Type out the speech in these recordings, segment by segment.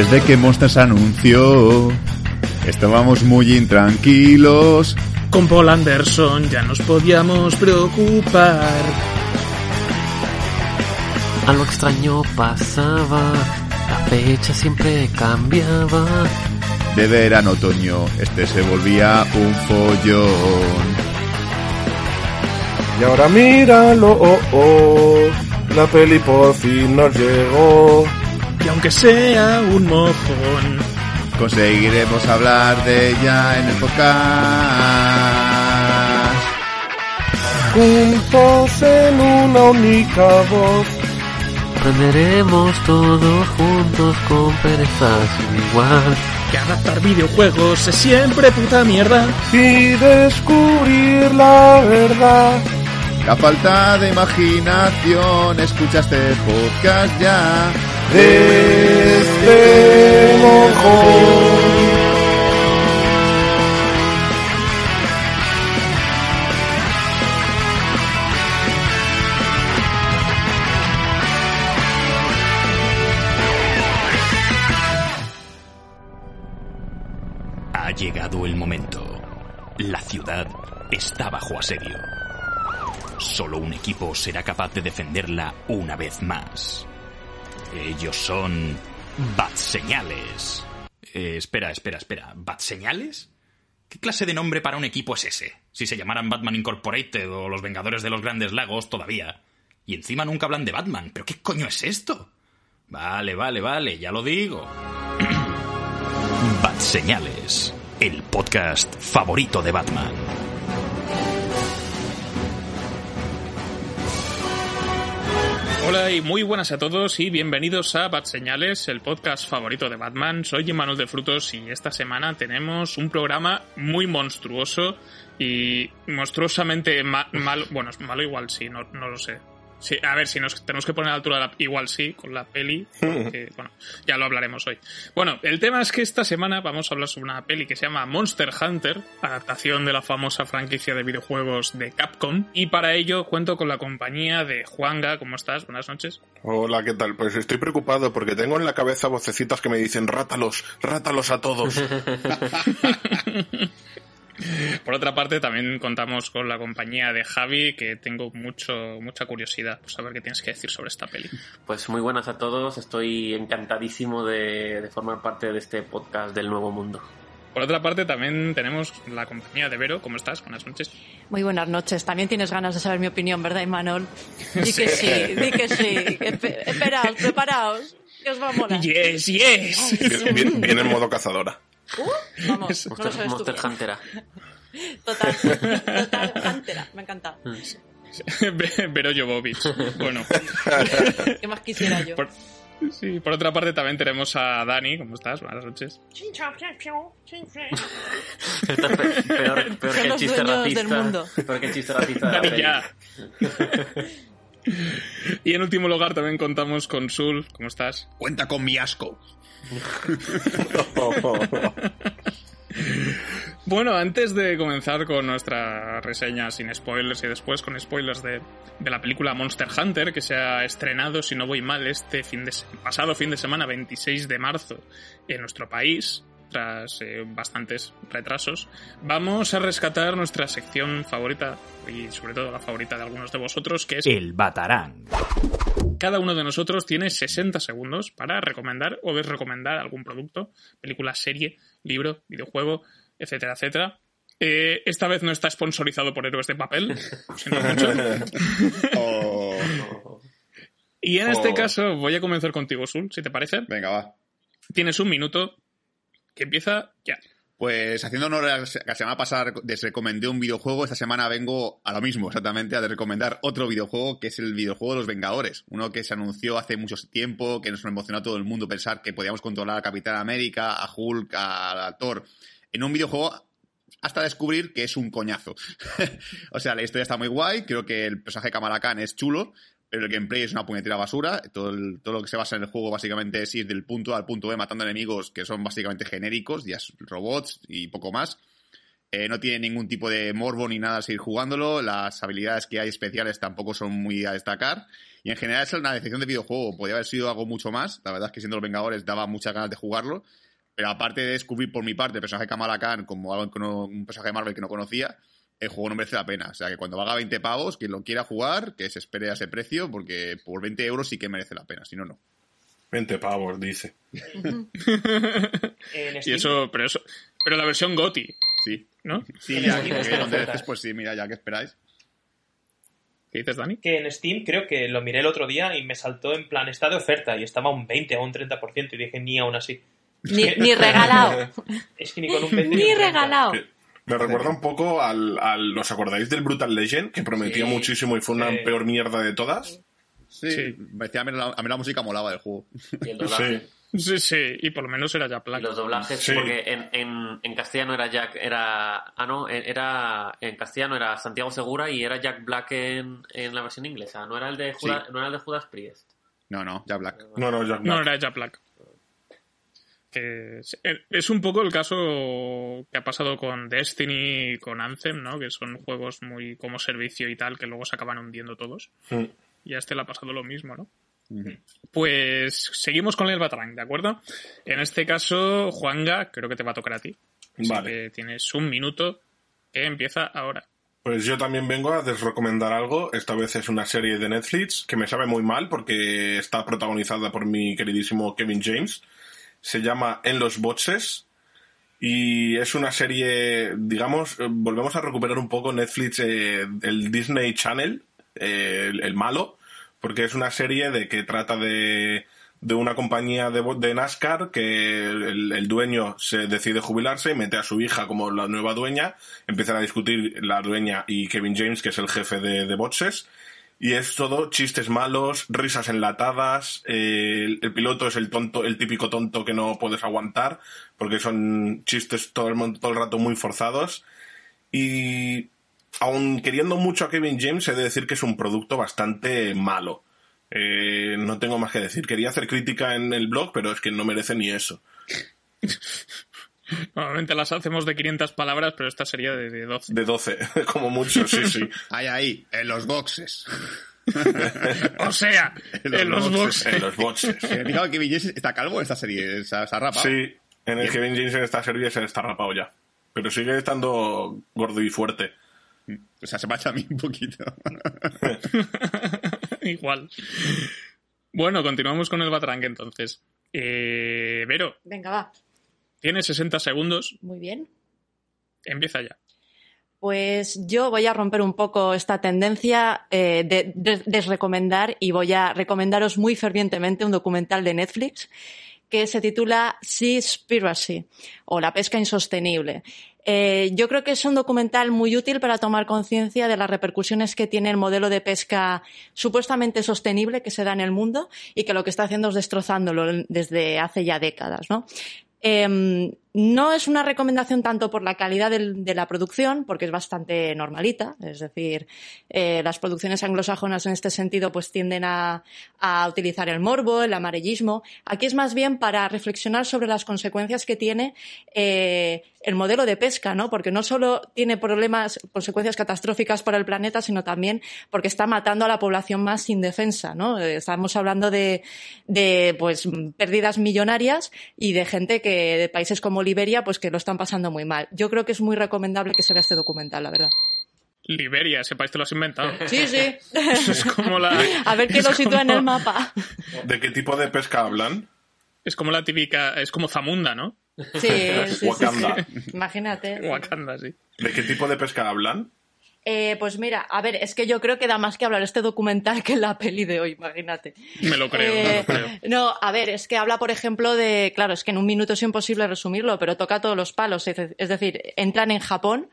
Desde que Monsters anunció, estábamos muy intranquilos. Con Paul Anderson ya nos podíamos preocupar. Algo extraño pasaba, la fecha siempre cambiaba. De verano otoño, este se volvía un follón. Y ahora míralo, oh, oh, la peli por fin nos llegó. Y aunque sea un mojón, Conseguiremos hablar de ella en el podcast. Juntos en una única voz. Aprenderemos todos juntos con pereza sin igual. que adaptar videojuegos es siempre puta mierda. y descubrir la verdad. La falta de imaginación, escucha este podcast ya. Ha llegado el momento. La ciudad está bajo asedio. Solo un equipo será capaz de defenderla una vez más. Ellos son Bat Señales. Eh, espera, espera, espera. ¿Bat Señales? ¿Qué clase de nombre para un equipo es ese? Si se llamaran Batman Incorporated o los Vengadores de los Grandes Lagos todavía. Y encima nunca hablan de Batman. ¿Pero qué coño es esto? Vale, vale, vale, ya lo digo. Bat Señales, el podcast favorito de Batman. Hola y muy buenas a todos y bienvenidos a Bat Señales, el podcast favorito de Batman. Soy Manuel de Frutos y esta semana tenemos un programa muy monstruoso y monstruosamente. Bueno, malo igual sí, no, no lo sé. Sí, a ver, si nos tenemos que poner a la altura, de la- igual sí, con la peli, porque, bueno, ya lo hablaremos hoy. Bueno, el tema es que esta semana vamos a hablar sobre una peli que se llama Monster Hunter, adaptación de la famosa franquicia de videojuegos de Capcom, y para ello cuento con la compañía de Juanga. ¿Cómo estás? Buenas noches. Hola, ¿qué tal? Pues estoy preocupado porque tengo en la cabeza vocecitas que me dicen rátalos, rátalos a todos. Por otra parte, también contamos con la compañía de Javi, que tengo mucho, mucha curiosidad por saber qué tienes que decir sobre esta peli. Pues muy buenas a todos, estoy encantadísimo de, de formar parte de este podcast del Nuevo Mundo. Por otra parte, también tenemos la compañía de Vero. ¿Cómo estás? Buenas noches. Muy buenas noches. También tienes ganas de saber mi opinión, ¿verdad, Imanol? Di que sí, di que sí. Espe- Esperaos, preparaos. Que os va a molar. Yes, yes. Bien- Viene en modo cazadora. Uh, vamos, no lo Monster, tú. Huntera. Total, total, Huntera. Me ha encantado. Vero Jovovich. Bueno, ¿Qué más quisiera yo? por, sí, por otra parte, también tenemos a Dani. ¿Cómo estás? Buenas noches. Estás pe- peor, peor Son que el chiste racista. del mundo. Peor que el chiste racista de Dani, ya. Y en último lugar, también contamos con Sul. ¿Cómo estás? Cuenta con mi asco. Bueno, antes de comenzar con nuestra reseña sin spoilers y después con spoilers de, de la película Monster Hunter, que se ha estrenado, si no voy mal, este fin de pasado fin de semana, 26 de marzo, en nuestro país, tras eh, bastantes retrasos, vamos a rescatar nuestra sección favorita y sobre todo la favorita de algunos de vosotros, que es El Batarán. cada uno de nosotros tiene 60 segundos para recomendar o desrecomendar algún producto, película, serie, libro, videojuego, etcétera, etcétera. Eh, esta vez no está sponsorizado por Héroes de Papel, siento mucho. Oh. Y en este Oh. caso voy a comenzar contigo, Sul, si te parece. Venga, va. Tienes un minuto que empieza ya. Pues haciendo honor a la semana pasada desrecomendé un videojuego, esta semana vengo a lo mismo, exactamente, a recomendar otro videojuego que es el videojuego de los Vengadores. Uno que se anunció hace mucho tiempo, que nos emocionó a todo el mundo pensar que podíamos controlar a Capitán América, a Hulk, a, a en un videojuego hasta descubrir que es un coñazo. o sea, la historia está muy guay, creo que el personaje de Kamala Khan es chulo, el gameplay es una puñetera basura. Todo, el- todo lo que se basa en el juego básicamente es ir del punto A al punto B matando enemigos que son básicamente genéricos, ya robots y poco más. Eh, no tiene ningún tipo de morbo ni nada a seguir jugándolo. Las habilidades que hay especiales tampoco son muy a destacar. Y en general es una decepción de videojuego. Podría haber sido algo mucho más. La verdad es que siendo los Vengadores daba muchas ganas de jugarlo. Pero aparte de descubrir por mi parte el personaje de Kamala Khan como algo que no- un personaje de Marvel que no conocía, el juego no merece la pena. O sea que cuando valga 20 pavos, quien lo quiera jugar, que se espere a ese precio, porque por 20 euros sí que merece la pena. Si no, no. 20 pavos, dice. Y eso, pero eso, pero la versión GOTI, Sí. ¿no? Sí, ya que pues sí, mira, ya que esperáis. ¿Qué dices, Dani? que en Steam creo que lo miré el otro día y me saltó en plan, está de oferta y estaba a un 20 o un 30% y dije, ni aún así. Ni, ni regalado. Es que ni con un 20 Ni un 30. regalado. Me recuerda un poco al, al- ¿Os acordáis del Brutal Legend? Que prometía Sí. muchísimo y fue una Sí. peor mierda de todas. Sí, Sí. me decía, a, mí la, a mí la música molaba del juego. Y el doblaje. Sí. Sí, sí, y por lo menos era ya Y placa. los doblajes, Sí. porque en, en, en castellano era Jack, era. Ah, no, en- era. En castellano era Santiago Segura y era Jack Black en, en la versión inglesa. No era el de Judas, no era el de Judas Priest. No, no, ya Black. No, no, Jack No, Black. era ya Black. Que es, es un poco el caso que ha pasado con Destiny y con Anthem, ¿no? Que son juegos muy como servicio y tal, que luego se acaban hundiendo todos. Mm. Y a este le ha pasado lo mismo, ¿no? Pues seguimos con el Batarang, ¿de acuerdo? En este caso, Juanga, creo que te va a tocar a ti. Así Vale. que tienes un minuto que empieza ahora. Pues yo también vengo a desrecomendar algo. Esta vez es una serie de Netflix que me sabe muy mal porque está protagonizada por mi queridísimo Kevin James. Se llama En los Boxes. Y es una serie, digamos, eh, volvemos a recuperar un poco Netflix, eh, el Disney Channel, eh, el, malo, porque es una serie de que trata de, de una compañía de, de NASCAR que el, dueño se decide jubilarse, mete a su hija como la nueva dueña, empiezan a discutir la dueña y Kevin James, que es el jefe de, de boxes, y es todo chistes malos, risas enlatadas, eh, el, piloto es el tonto, el típico tonto que no puedes aguantar, porque son chistes todo el, todo el rato muy forzados, y aun queriendo mucho a Kevin James, he de decir que es un producto bastante malo. Eh, no tengo más que decir. Quería hacer crítica en el blog, pero es que no merece ni eso. Normalmente las hacemos de 500 palabras, pero esta sería de, de 12. De 12, como mucho, sí, sí. Ahí, ahí, en los boxes. O sea, En los en los boxes. En los boxes. ¿Te has fijado que Kevin James está calvo en esta serie? ¿Se ha, rapado? Sí, en el Kevin James en esta serie se está rapado ya. Pero sigue estando gordo y fuerte. O sea, se me ha hecho a mí un poquito. Igual. Bueno, continuamos con el Batarang entonces. Eh, Vero, Venga, va. Tienes 60 segundos. Muy bien. Empieza ya. Pues yo voy a romper un poco esta tendencia eh, de, de- desrecomendar y voy a recomendaros muy fervientemente un documental de Netflix que se titula Seaspiracy o La pesca insostenible. Eh, yo creo que es un documental muy útil para tomar conciencia de las repercusiones que tiene el modelo de pesca supuestamente sostenible que se da en el mundo y que lo que está haciendo es destrozándolo desde hace ya décadas, ¿no? Em, no es una recomendación tanto por la calidad de la producción, porque es bastante normalita, es decir, eh, las producciones anglosajonas en este sentido pues tienden a, utilizar el morbo, el amarillismo. Aquí es más bien para reflexionar sobre las consecuencias que tiene eh, el modelo de pesca, ¿no? Porque no solo tiene problemas, consecuencias catastróficas para el planeta, sino también porque está matando a la población más indefensa, ¿no? Estamos hablando de, de pues pérdidas millonarias y de gente que de países como Liberia pues que lo están pasando muy mal. Yo creo que es muy recomendable que se vea este documental, la verdad. Liberia, ese país te lo has inventado. Sí, sí. Es como la. A ver quién es lo sitúa en el mapa. ¿De qué tipo de pesca hablan? Es como la típica. Es como Zamunda, ¿no? Sí, sí, sí, Wakanda. sí. Imagínate. Wakanda, sí. ¿De qué tipo de pesca hablan? Eh, pues mira, a ver, es que yo creo que da más que hablar este documental que la peli de hoy, imagínate. Me lo creo, me Eh, lo creo. no, a ver, es que habla, por ejemplo, de. Claro, es que en un minuto es imposible resumirlo, pero toca todos los palos. Es decir, entran en Japón,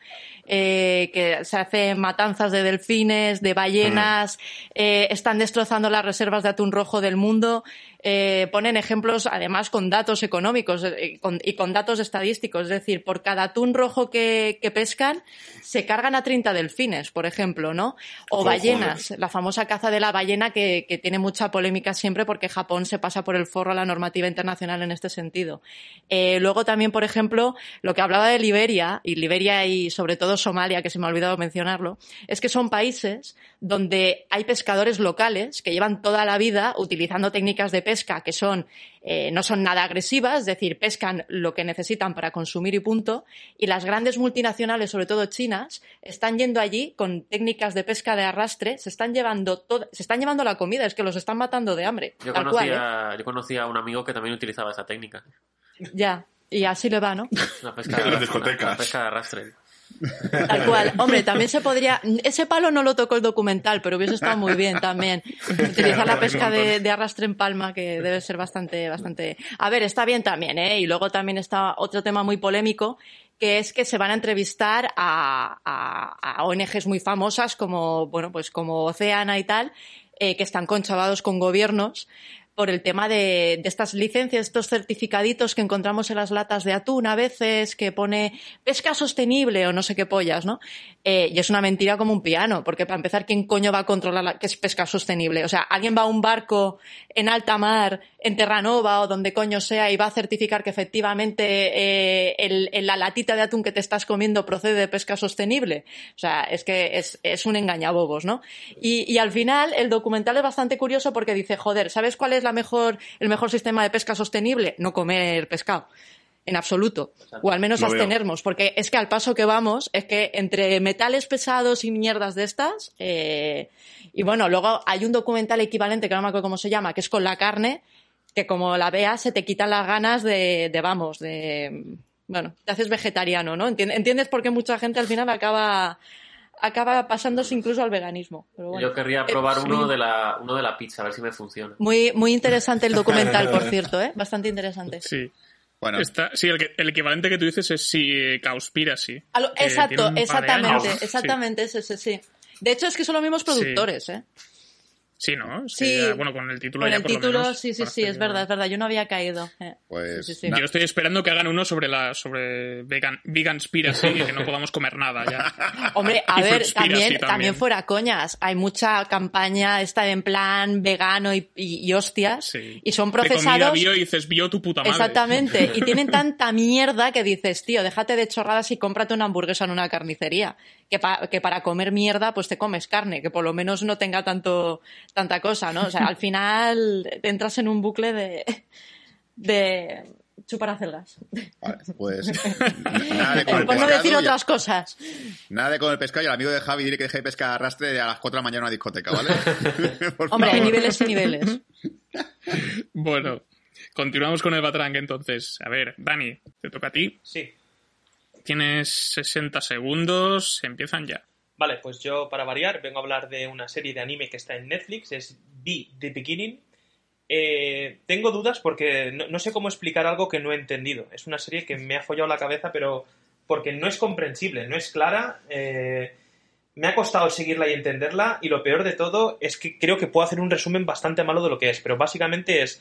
eh, que se hacen matanzas de delfines, de ballenas, eh, están destrozando las reservas de atún rojo del mundo. eh, ponen ejemplos además con datos económicos con, y con datos estadísticos. Es decir, por cada atún rojo que, que, pescan, se cargan a 30 delfines, por ejemplo, ¿no? O ballenas, la famosa caza de la ballena que, que, tiene mucha polémica siempre porque Japón se pasa por el forro a la normativa internacional en este sentido. Luego también, por ejemplo, lo que hablaba de Liberia, y Liberia y sobre todo Somalia, que se me ha olvidado mencionarlo, es que son países donde hay pescadores locales que llevan toda la vida utilizando técnicas de pesca que son, eh, no son nada agresivas, es decir, pescan lo que necesitan para consumir y punto, y las grandes multinacionales, sobre todo chinas, están yendo allí con técnicas de pesca de arrastre, se están llevando todo, se están llevando la comida, es que los están matando de hambre. Yo, conocía, cual, ¿eh? yo conocía a un amigo que también utilizaba esa técnica. Ya, y así le va, ¿no? La pesca, En las discotecas. la pesca de arrastre. Tal cual. Hombre, también se podría. Ese palo no lo tocó el documental, pero hubiese estado muy bien también. Utilizar la pesca de, de, arrastre en palma, que debe ser bastante, bastante. A ver, está bien también, ¿eh? Y luego también está otro tema muy polémico, que es que se van a entrevistar a, a, a ONGs muy famosas como, bueno, pues como Oceana y tal, eh, que están conchavados con gobiernos por el tema de, de, estas licencias, estos certificaditos que encontramos en las latas de atún a veces, que pone pesca sostenible o no sé qué pollas, ¿no? Eh, y es una mentira como un piano, porque para empezar, ¿quién coño va a controlar la, qué es pesca sostenible? O sea, alguien va a un barco en alta mar, en Terranova o donde coño sea, y va a certificar que efectivamente eh, la latita de atún que te estás comiendo procede de pesca sostenible. O sea, es que es, un engañabobos, ¿no? Y, y al final, el documental es bastante curioso porque dice, joder, ¿sabes cuál es el mejor sistema de pesca sostenible? No comer pescado. En absoluto. O al menos Lo abstenernos. Porque es que al paso que vamos, es que entre metales pesados y mierdas de estas, eh, y bueno, luego hay un documental equivalente, que no me acuerdo cómo se llama, que es con la carne, que como la veas se te quitan las ganas de, de vamos, de, bueno, te haces vegetariano, ¿no? ¿Entiendes por qué mucha gente al final acaba acaba pasándose incluso al veganismo. Pero bueno. Yo querría probar Eh, uno, sí. de la, uno de la pizza, a ver si me funciona. Muy, muy interesante el documental, por cierto, ¿eh? Bastante interesante. Sí. Bueno, Está, sí, el, que- el equivalente que tú dices es si eh, Cowspiracy. A lo- exacto, exactamente, exactamente, ese, ese, sí. De hecho, es que son los mismos productores, ¿eh? Sí, ¿no? Es Sí. que bueno, con el título Con ya el por lo título, menos sí, sí, sí, es verdad, es verdad. Yo no había caído. eh. Pues Sí, sí, sí. na- Yo estoy esperando que hagan uno sobre la sobre vegan veganspiracy y que no podamos comer nada ya. Hombre, a ver, también, también. también fuera coñas. Hay mucha campaña esta en plan vegano y, y- y hostias. Sí. Y son procesados. bio y dices bio tu puta madre. Exactamente. Y tienen tanta mierda que dices, tío, déjate de chorradas y cómprate una hamburguesa en una carnicería. Que, pa- que para comer mierda, pues te comes carne, que por lo menos no tenga tanto, tanta cosa, ¿no? O sea, al final entras en un bucle de, de chupar acelgas. vale, pues nada de comer Por no decir y- otras cosas. Nada de comer pescado y el amigo de Javi diré que deje de pescar a arrastre a las 4 de la mañana en una discoteca, ¿vale? Hombre, hay niveles y niveles. Bueno, continuamos con el Batrang entonces. A ver, Dani, te toca a ti. Sí. Tienes 60 segundos, empiezan ya. Vale, pues yo para variar vengo a hablar de una serie de anime que está en Netflix, es Be the Beginning. Eh, tengo dudas porque no, sé cómo explicar algo que no he entendido. Es una serie que me ha follado la cabeza, pero porque no es comprensible, no es clara. eh, me ha costado seguirla y entenderla y lo peor de todo es que creo que puedo hacer un resumen bastante malo de lo que es, pero básicamente es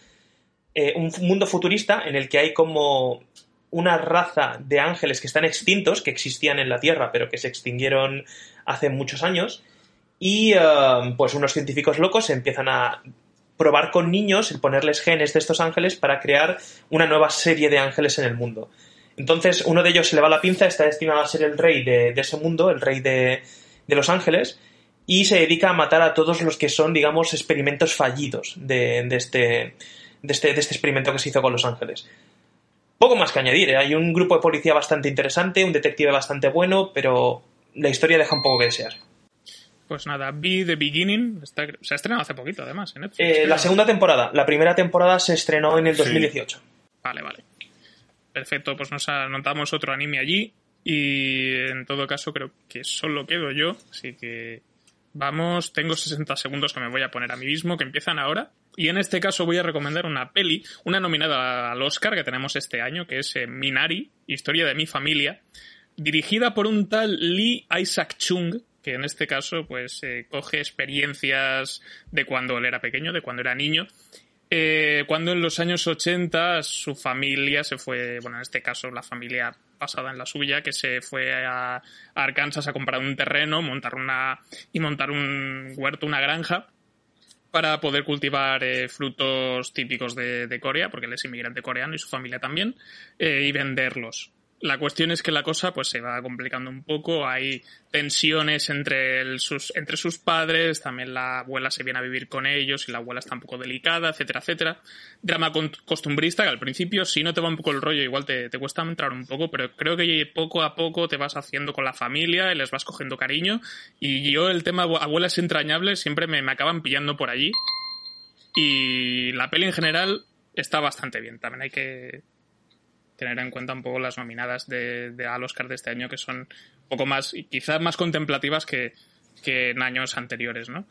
eh, un mundo futurista en el que hay como una raza de ángeles que están extintos, que existían en la Tierra, pero que se extinguieron hace muchos años, y eh, pues unos científicos locos empiezan a probar con niños, el ponerles genes de estos ángeles para crear una nueva serie de ángeles en el mundo. Entonces uno de ellos se le va la pinza, está destinado a ser el rey de, ese mundo, el rey de, de los ángeles, y se dedica a matar a todos los que son, digamos, experimentos fallidos de, de este, este, este experimento que se hizo con los ángeles. Poco más que añadir, ¿eh? hay un grupo de policía bastante interesante, un detective bastante bueno, pero la historia deja un poco que desear. Pues nada, Be the Beginning está- se ha estrenado hace poquito además en Netflix. Eh, la segunda temporada, la primera temporada se estrenó en el Sí. 2018. Vale, vale. Perfecto, pues nos anotamos otro anime allí y en todo caso creo que solo quedo yo, así que vamos, tengo 60 segundos que me voy a poner a mí mismo, que empiezan ahora. Y en este caso voy a recomendar una peli, una nominada al Oscar que tenemos este año, que es eh, Minari, Historia de mi familia, dirigida por un tal Lee Isaac Chung, que en este caso pues eh, coge experiencias de cuando él era pequeño, de cuando era niño, eh, cuando en los años 80 su familia se fue, bueno, en este caso la familia basada en la suya, que se fue a Arkansas a comprar un terreno, montar una y montar un huerto, una granja para poder cultivar eh, frutos típicos de, Corea, porque él es inmigrante coreano y su familia también, y venderlos. La cuestión es que la cosa pues se va complicando un poco, hay tensiones entre, sus, entre sus padres, también la abuela se viene a vivir con ellos y la abuela está un poco delicada, etcétera, etcétera. Drama costumbrista que al principio si no te va un poco el rollo igual te, te cuesta entrar un poco, pero creo que poco a poco te vas haciendo con la familia y les vas cogiendo cariño y yo el tema abuelas entrañables siempre me, me acaban pillando por allí y la peli en general está bastante bien, también hay que tener en cuenta un poco las nominadas de, de al Oscar de este año, que son un poco más, quizás más contemplativas que, que en años anteriores, ¿no?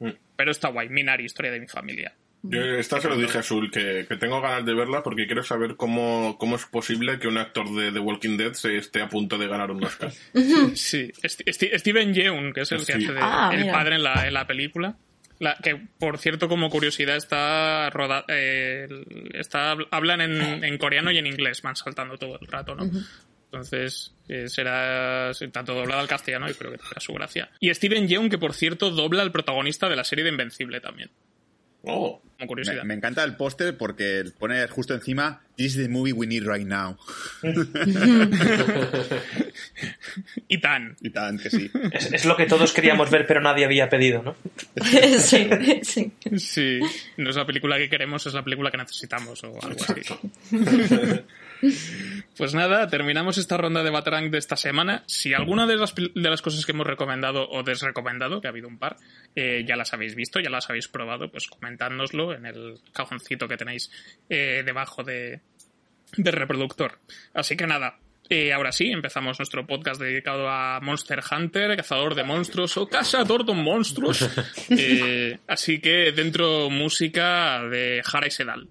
Mm. Pero está guay, Minari, historia de mi familia. Yo esta se lo dije a Azul, que, que, tengo ganas de verla porque quiero saber cómo, cómo es posible que un actor de The Walking Dead se esté a punto de ganar un Oscar. sí, Steven Yeun, que es el que hace de, ah, el padre en la, en la película. La, que por cierto, como curiosidad, está roda, eh, está hablan en, en, coreano y en inglés, van saltando todo el rato, ¿no? Entonces, eh, será tanto doblado al castellano y creo que tendrá su gracia. Y Steven Yeun, que por cierto dobla al protagonista de la serie de Invencible también. Oh. Como curiosidad. Me, encanta el póster porque pone justo encima This is the movie we need right now. y tan. Y tan, que sí. Es, lo que todos queríamos ver, pero nadie había pedido, ¿no? sí, sí. Sí. No es la película que queremos, es la película que necesitamos o algo así. Pues nada, terminamos esta ronda de Batarang de esta semana. Si alguna de las, de las cosas que hemos recomendado o desrecomendado, que ha habido un par, eh, ya las habéis visto, ya las habéis probado, pues comentádnoslo en el cajoncito que tenéis eh, debajo de, del reproductor. Así que nada, eh, ahora sí, empezamos nuestro podcast dedicado a Monster Hunter, cazador de monstruos o cazador de monstruos. así que dentro música de Hara y Sedal.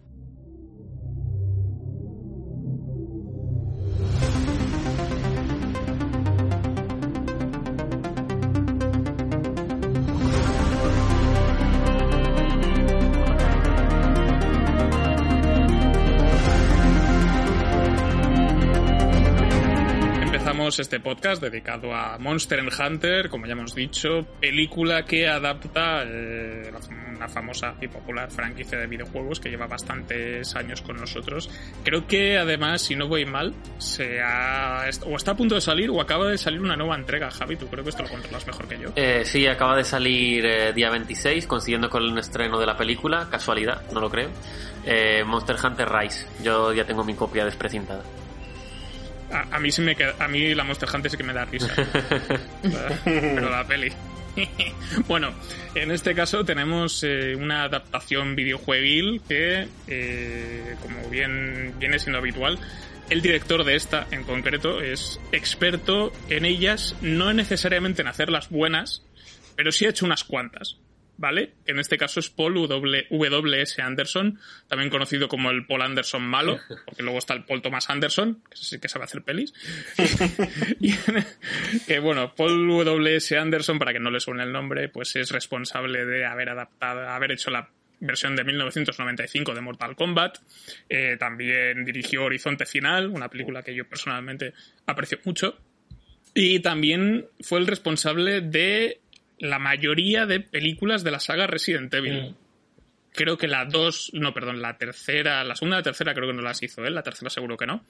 Este podcast dedicado a Monster Hunter, como ya hemos dicho, película que adapta eh, una famosa y popular franquicia de videojuegos que lleva bastantes años con nosotros. Creo que además, si no voy mal, se ha, o está a punto de salir o acaba de salir una nueva entrega. Javi, tú creo que esto lo controlas mejor que yo. Eh, sí, acaba de salir eh, día 26, consiguiendo con el estreno de la película, casualidad, no lo creo. Monster Hunter Rise. Yo ya tengo mi copia desprecintada. A, mí sí me a mí la Monster Hunter sí que me da risa. Pero la peli. bueno, en este caso tenemos eh, una adaptación videojueguil que, eh, como bien viene siendo habitual, el director de esta en concreto es experto en ellas, no necesariamente en hacerlas buenas, pero sí ha hecho unas cuantas. ¿Vale? En este caso es Paul W.S. Anderson, también conocido como el Paul Anderson malo, porque luego está el Paul Thomas Anderson, que sí que sabe hacer pelis. y, que bueno, Paul W.S. Anderson, para que no le suene el nombre, pues es responsable de haber adaptado, haber hecho la versión de 1995 de Mortal Kombat. Eh, también dirigió Horizonte Final, una película que yo personalmente aprecio mucho. Y también fue el responsable de la mayoría de películas de la saga Resident Evil. Mm. Creo que la dos, no, perdón, la tercera, la segunda y la tercera creo que no las hizo él, la tercera seguro que no.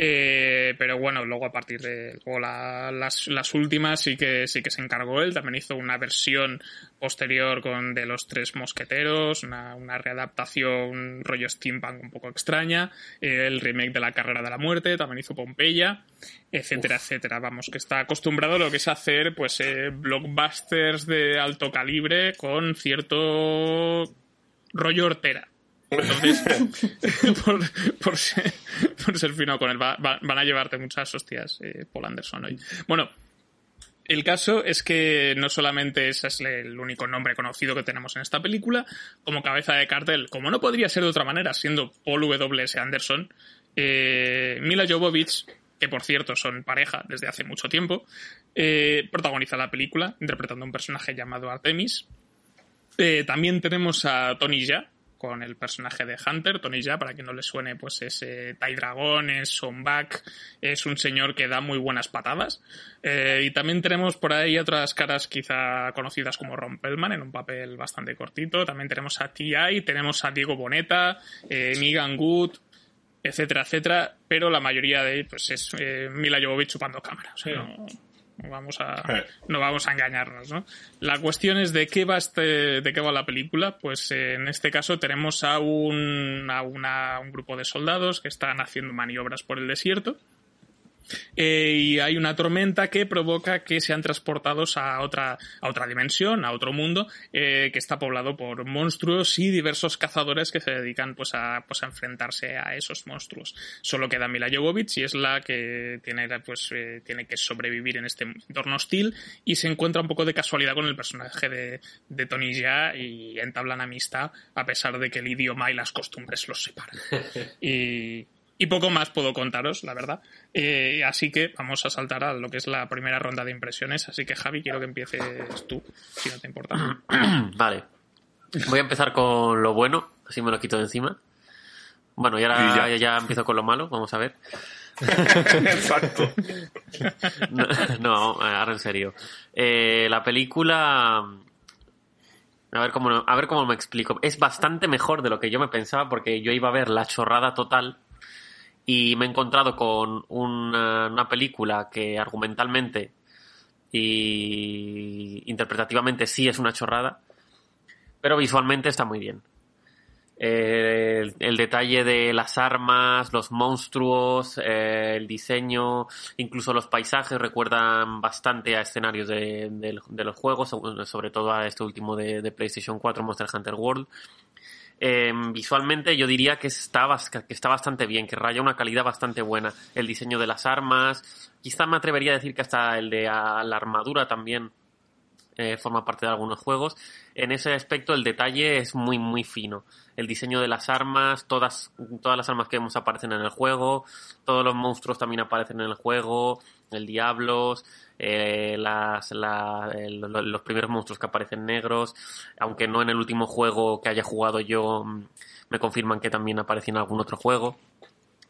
Eh, pero bueno, luego a partir de las, las, últimas sí que sí que se encargó él. También hizo una versión posterior con de los tres mosqueteros, una, una readaptación rollo steampunk un poco extraña. el remake de la carrera de la muerte, también hizo Pompeya, etcétera, etcétera. Vamos, que está acostumbrado a lo que es hacer pues eh, blockbusters de alto calibre con cierto rollo hortera. Entonces, por, ser, fino con él, van a llevarte muchas hostias, eh, Paul Anderson hoy. Bueno, el caso es que no solamente ese es el único nombre conocido que tenemos en esta película, como cabeza de cartel, como no podría ser de otra manera, siendo Paul W.S. Anderson, eh, Mila Jovovich, que por cierto son pareja desde hace mucho tiempo, eh, protagoniza la película interpretando a un personaje llamado Artemis. también tenemos a Tony Ya, con el personaje de Hunter, Tony Ya, para que no le suene, pues es eh, Tai Dragon, es Sonbak, es un señor que da muy buenas patadas. Eh, y también tenemos por ahí otras caras quizá conocidas como Ron Pellman en un papel bastante cortito. También tenemos a T.I., tenemos a Diego Boneta, eh, Megan Good, etcétera, etcétera. Pero la mayoría de pues es eh, Mila Jovovich chupando cámara. O sea, no, no vamos a no vamos a engañarnos, ¿no? La cuestión es de qué va este, de qué va la película. Pues eh, en este caso tenemos a un, a una- un grupo de soldados que están haciendo maniobras por el desierto. Eh, y hay una tormenta que provoca que sean transportados a otra, a otra dimensión, a otro mundo, eh, que está poblado por monstruos y diversos cazadores que se dedican pues a, pues a enfrentarse a esos monstruos. Solo queda Mila Jovovich y es la que tiene, pues, eh, tiene que sobrevivir en este entorno hostil y se encuentra un poco de casualidad con el personaje de, de Tony Jaa y entablan amistad a pesar de que el idioma y las costumbres los separan. Y, y poco más puedo contaros, la verdad. Eh, así que vamos a saltar a lo que es la primera ronda de impresiones. Así que Javi, quiero que empieces tú, si no te importa. vale. Voy a empezar con lo bueno, así me lo quito de encima. Bueno, y ahora Y ya. ya. ya empiezo con lo malo, vamos a ver. Exacto. No, no, ahora en serio. Eh, la película. A ver, cómo, a ver cómo me explico. Es bastante mejor de lo que yo me pensaba porque yo iba a ver la chorrada total y me he encontrado con una, película que argumentalmente y interpretativamente sí es una chorrada, pero visualmente está muy bien. Eh, el, detalle de las armas, los monstruos, eh, el diseño, incluso los paisajes recuerdan bastante a escenarios de, de- los juegos, sobre- todo a este último de PlayStation 4, Monster Hunter World. Eh, visualmente yo diría que está, que está bastante bien, que raya una calidad bastante buena. El diseño de las armas, quizá me atrevería a decir que hasta el de ah, la armadura también eh, forma parte de algunos juegos. En ese aspecto el detalle es muy muy fino. El diseño de las armas, todas, todas las armas que vemos aparecen en el juego, todos los monstruos también aparecen en el juego, el diablos, eh, los primeros monstruos que aparecen negros, aunque no en el último juego que haya jugado yo, mm, me confirman que también aparece en algún otro juego.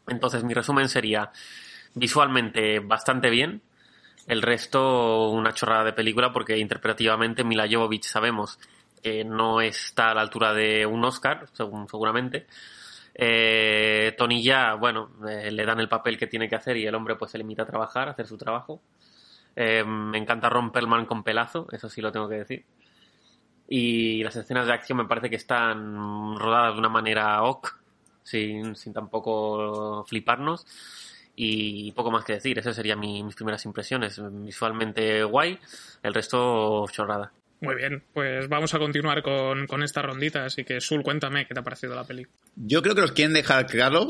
Entonces mi resumen sería visualmente bastante bien, el resto, una chorrada de película, porque interpretativamente Mila Jovovich sabemos que no está a la altura de un Oscar, seguramente. Eh, Tony ya, bueno, eh, le dan el papel que tiene que hacer y el hombre pues se limita a trabajar, a hacer su trabajo. Eh, me encanta Ron Perlman con pelazo, eso sí lo tengo que decir. Y las escenas de acción me parece que están rodadas de una manera ok, sin, sin tampoco fliparnos. Y poco más que decir, esas serían mi- mis primeras impresiones. Visualmente guay, el resto chorrada. Muy bien, pues vamos a continuar con, con esta rondita. Así que, Sul, cuéntame qué te ha parecido la película. Yo creo que nos quieren dejar claro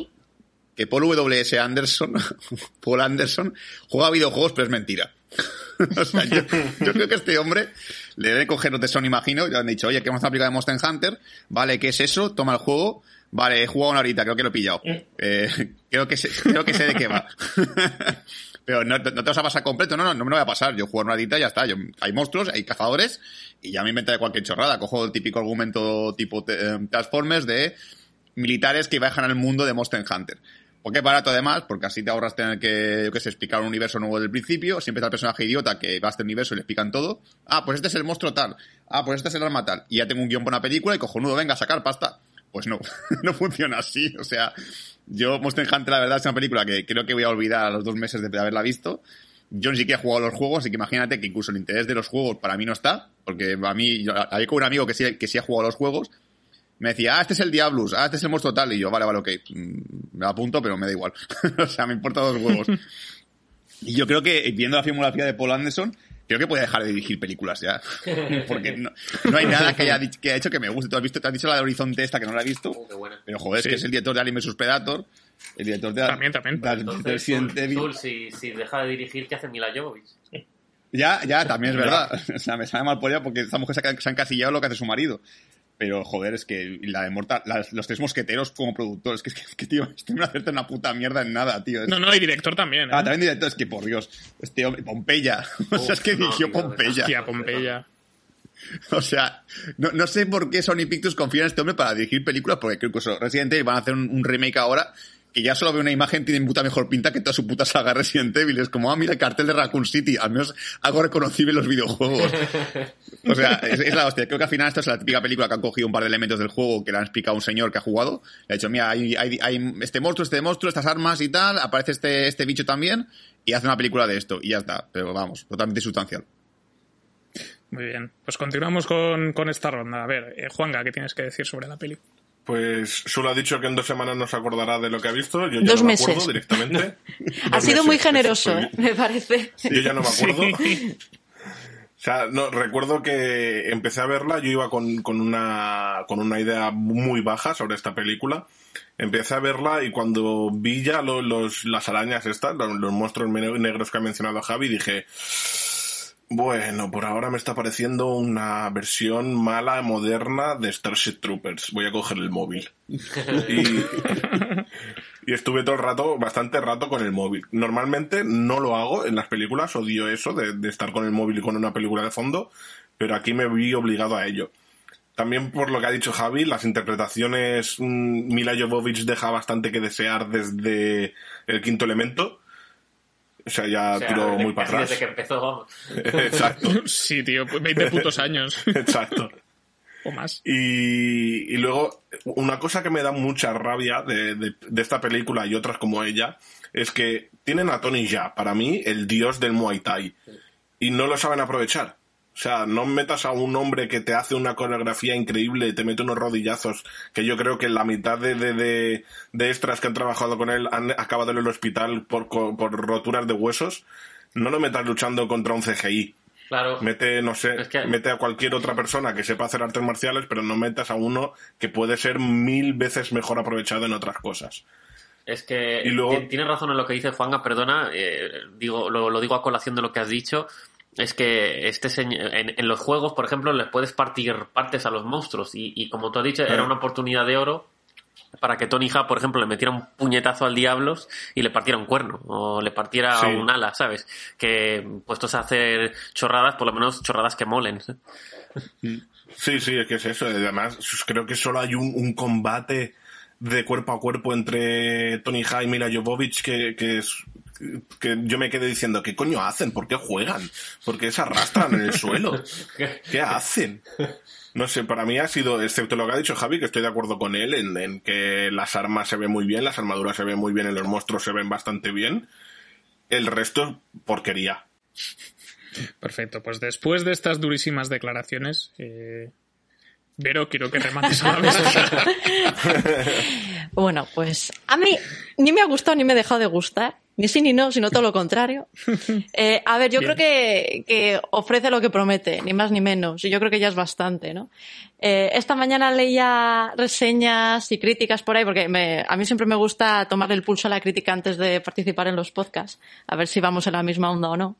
que Paul W.S. Anderson, Paul Anderson, juega videojuegos, pero es mentira. o sea, yo, yo creo que este hombre le debe coger los de Sony, imagino, y le han dicho, oye, que hemos una película de Monster Hunter, vale, ¿qué es eso? Toma el juego, vale, he jugado una horita, creo que lo he pillado. Eh, creo, que sé, creo que sé de qué va. Pero no, no te vas a pasar completo, no, no, no me lo voy a pasar. Yo juego una horita y ya está. Yo, hay monstruos, hay cazadores, y ya me inventaré cualquier chorrada. Cojo el típico argumento tipo eh, Transformers de militares que viajan al mundo de Monster Hunter. Porque es barato además, porque así te ahorras tener que, yo que sé, explicar un universo nuevo desde el principio. Siempre está el personaje idiota que va a este universo y le explican todo. Ah, pues este es el monstruo tal. Ah, pues este es el arma tal. Y ya tengo un guion para una película y cojonudo, venga a sacar pasta. Pues no, no funciona así. O sea, yo Monster Hunter la verdad es una película que creo que voy a olvidar a los dos meses de haberla visto. Yo ni siquiera he jugado los juegos, así que imagínate que incluso el interés de los juegos para mí no está, porque a mí, había con un amigo que sí, que sí ha jugado los juegos, me decía, ah, este es el Diablus, ah, este es el monstruo tal, y yo, vale, vale, ok, mm, me apunto, pero me da igual. o sea, me importa dos huevos. y yo creo que, viendo la filmografía de Paul Anderson, creo que puede dejar de dirigir películas ya. Porque no, no hay nada que haya, que haya hecho que me guste. Tú has visto, te has dicho la de Horizonte esta que no la he visto, qué buena. pero joder, es Sí. que es el director de Alien vs Predator, el director de También, también. de- de Entonces, Zul, Evil. Zul, si, si deja de dirigir, ¿qué hace Mila Jovovich? Ya, ya, también es verdad. O sea, me sabe mal por ella porque esta mujer se ha, se ha encasillado lo que hace su marido. Pero, joder, es que la de Mortal, las- los tres mosqueteros como productores, que es que, que, tío, este no acerta una puta mierda en nada, tío. Es- No, no, y director también. ¿eh? Ah, también director, es que por Dios, este hombre, Pompeya. o sea, es que no, dirigió tío, Pompeya. Hostia, Pompeya. O sea, no, no, sé por qué Sony Pictures confía en este hombre para dirigir películas, porque creo que Resident Evil van a hacer un, un remake ahora que ya solo veo una imagen, tiene puta mejor pinta que toda su puta saga Resident Evil. Es como, ah, mira el cartel de Raccoon City, al menos algo reconocible en los videojuegos. o sea, es, la hostia. Creo que al final esta es la típica película que han cogido un par de elementos del juego que le han explicado un señor que ha jugado. Le ha dicho, mira, hay, hay, hay este monstruo, este monstruo, estas armas y tal, aparece este, este bicho también, y hace una película de esto, y ya está. Pero vamos, totalmente sustancial. Muy bien, pues continuamos con, con esta ronda. A ver, eh, Juanga, ¿qué tienes que decir sobre la peli? Pues solo ha dicho que en dos semanas no se acordará de lo que ha visto. Yo ya dos no meses. me acuerdo directamente. ha sido muy generoso, ¿eh? me parece. Yo ya no me acuerdo. O sea, no, recuerdo que empecé a verla, yo iba con, con, una, con una idea muy baja sobre esta película. Empecé a verla y cuando vi ya los, las arañas estas, los, los monstruos negros que ha mencionado Javi, dije, bueno, por ahora me está pareciendo una versión mala, moderna de Starship Troopers. Voy a coger el móvil. Y, estuve todo el rato, bastante rato con el móvil. Normalmente no lo hago en las películas, odio eso de, estar con el móvil y con una película de fondo, pero aquí me vi obligado a ello. También por lo que ha dicho Javi, las interpretaciones mm, Mila Jovovich deja bastante que desear desde el quinto elemento o sea, ya tiró muy para atrás. Desde que empezó, Exacto. Sí, tío, 20 pues putos años. Exacto. o más. Y, y, luego, una cosa que me da mucha rabia de, de, de, esta película y otras como ella, es que tienen a Tony Ya, para mí, el dios del Muay Thai. Y no lo saben aprovechar. O sea, no metas a un hombre que te hace una coreografía increíble y te mete unos rodillazos, que yo creo que la mitad de, de, de, extras que han trabajado con él han acabado en el hospital por, por roturas de huesos. No lo metas luchando contra un CGI. Claro. Mete, no sé, mete a cualquier otra persona que sepa hacer artes marciales, pero no metas a uno que puede ser mil veces mejor aprovechado en otras cosas. Es que y luego... tiene razón en lo que dice Juanga, perdona, eh, digo, lo, lo, digo a colación de lo que has dicho es que este señor, en, los juegos, por ejemplo, les puedes partir partes a los monstruos y, como tú has dicho, era una oportunidad de oro para que Tony Hawk, por ejemplo, le metiera un puñetazo al Diablos y le partiera un cuerno o le partiera un ala, ¿sabes? Que puestos a hacer chorradas, por lo menos chorradas que molen. Sí, sí, es que es eso. Además, creo que solo hay un, combate de cuerpo a cuerpo entre Tony Hawk y Mila Jovovich que, que es que yo me quedé diciendo, ¿qué coño hacen? ¿Por qué juegan? ¿Por qué se arrastran en el suelo? ¿Qué hacen? No sé, para mí ha sido, excepto lo que ha dicho Javi, que estoy de acuerdo con él, en, que las armas se ven muy bien, las armaduras se ven muy bien, en los monstruos se ven bastante bien. El resto, porquería. Perfecto, pues después de estas durísimas declaraciones, eh, Vero, quiero que remates a la mesa. bueno, pues a mí ni me ha gustado ni me ha dejado de gustar. Ni sí ni no, sino todo lo contrario. Eh, a ver, yo creo que, que, ofrece lo que promete, ni más ni menos. Y yo creo que ya es bastante, ¿no? Eh, esta mañana leía reseñas y críticas por ahí, porque me, a mí siempre me gusta tomarle el pulso a la crítica antes de participar en los podcasts, a ver si vamos en la misma onda o no.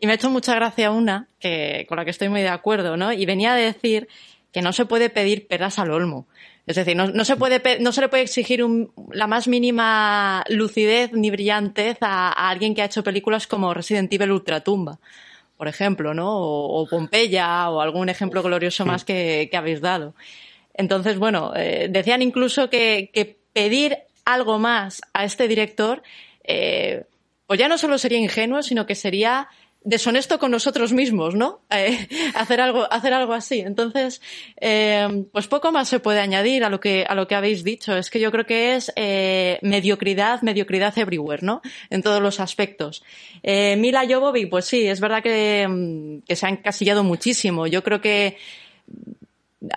Y me ha hecho mucha gracia una, que, con la que estoy muy de acuerdo, ¿no? Y venía a decir que no se puede pedir peras al olmo. Es decir, no, no, se, puede, no se le puede exigir un, la más mínima lucidez ni brillantez a, a, alguien que ha hecho películas como Resident Evil Ultratumba, por ejemplo, ¿no? O, o Pompeya, o algún ejemplo glorioso más que, que habéis dado. Entonces, bueno, eh, decían incluso que, que, pedir algo más a este director, eh, pues ya no solo sería ingenuo, sino que sería deshonesto con nosotros mismos, ¿no? Eh, hacer algo, hacer algo así. Entonces, eh, pues poco más se puede añadir a lo que a lo que habéis dicho. Es que yo creo que es eh, mediocridad, mediocridad everywhere, ¿no? En todos los aspectos. Eh, Mila Jovovich, pues sí, es verdad que, mm, que se ha encasillado muchísimo. Yo creo que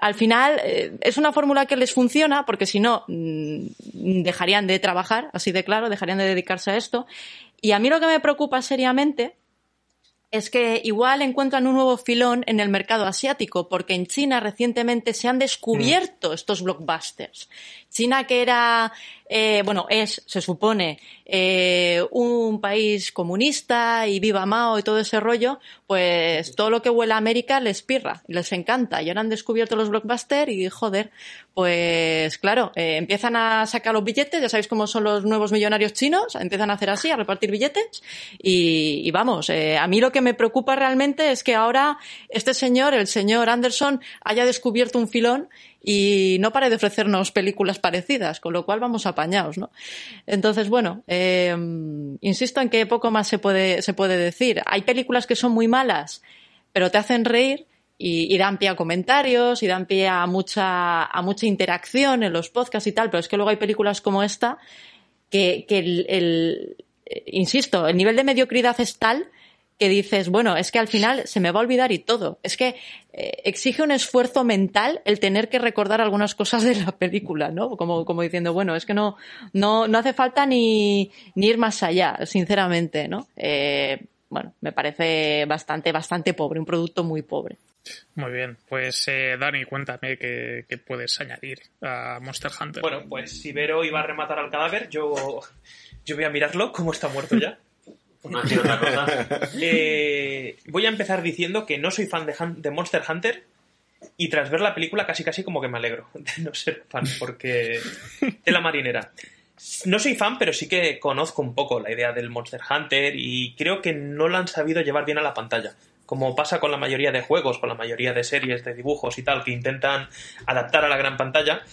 al final eh, es una fórmula que les funciona porque si no mm, dejarían de trabajar, así de claro, dejarían de dedicarse a esto. Y a mí lo que me preocupa seriamente es que igual encuentran un nuevo filón en el mercado asiático, porque en China recientemente se han descubierto mm. estos blockbusters. China que era, eh, bueno, es, se supone, eh, un país comunista y viva Mao y todo ese rollo, pues todo lo que huele a América les pirra, les encanta. Y ahora han descubierto los blockbusters y joder, pues claro, eh, empiezan a sacar los billetes, ya sabéis cómo son los nuevos millonarios chinos, empiezan a hacer así, a repartir billetes y, y vamos, eh, a mí lo que me preocupa realmente es que ahora este señor, el señor Anderson, haya descubierto un filón y no pare de ofrecernos películas parecidas, con lo cual vamos apañados, ¿no? Entonces, bueno, eh, insisto en que poco más se puede, se puede decir. Hay películas que son muy malas, pero te hacen reír y, dan pie a comentarios y dan pie a mucha, a mucha interacción en los podcasts y tal, pero es que luego hay películas como esta que, que el, el insisto, el nivel de mediocridad es tal que dices, bueno, es que al final se me va a olvidar y todo. Es que eh, exige un esfuerzo mental el tener que recordar algunas cosas de la película, ¿no? Como, como diciendo, bueno, es que no, no, no hace falta ni, ni ir más allá, sinceramente, ¿no? Eh, bueno, me parece bastante, bastante pobre, un producto muy pobre. Muy bien, pues eh, Dani, cuéntame qué, qué, puedes añadir a Monster Hunter. Bueno, pues si Vero iba a rematar al cadáver, yo, yo voy a mirarlo, cómo está muerto ya. Eh, voy a empezar diciendo que no soy fan de, de, Monster Hunter y tras ver la película casi casi como que me alegro de no ser fan porque de la marinera. No soy fan, pero sí que conozco un poco la idea del Monster Hunter y creo que no la han sabido llevar bien a la pantalla. Como pasa con la mayoría de juegos, con la mayoría de series, de dibujos y tal, que intentan adaptar a la gran pantalla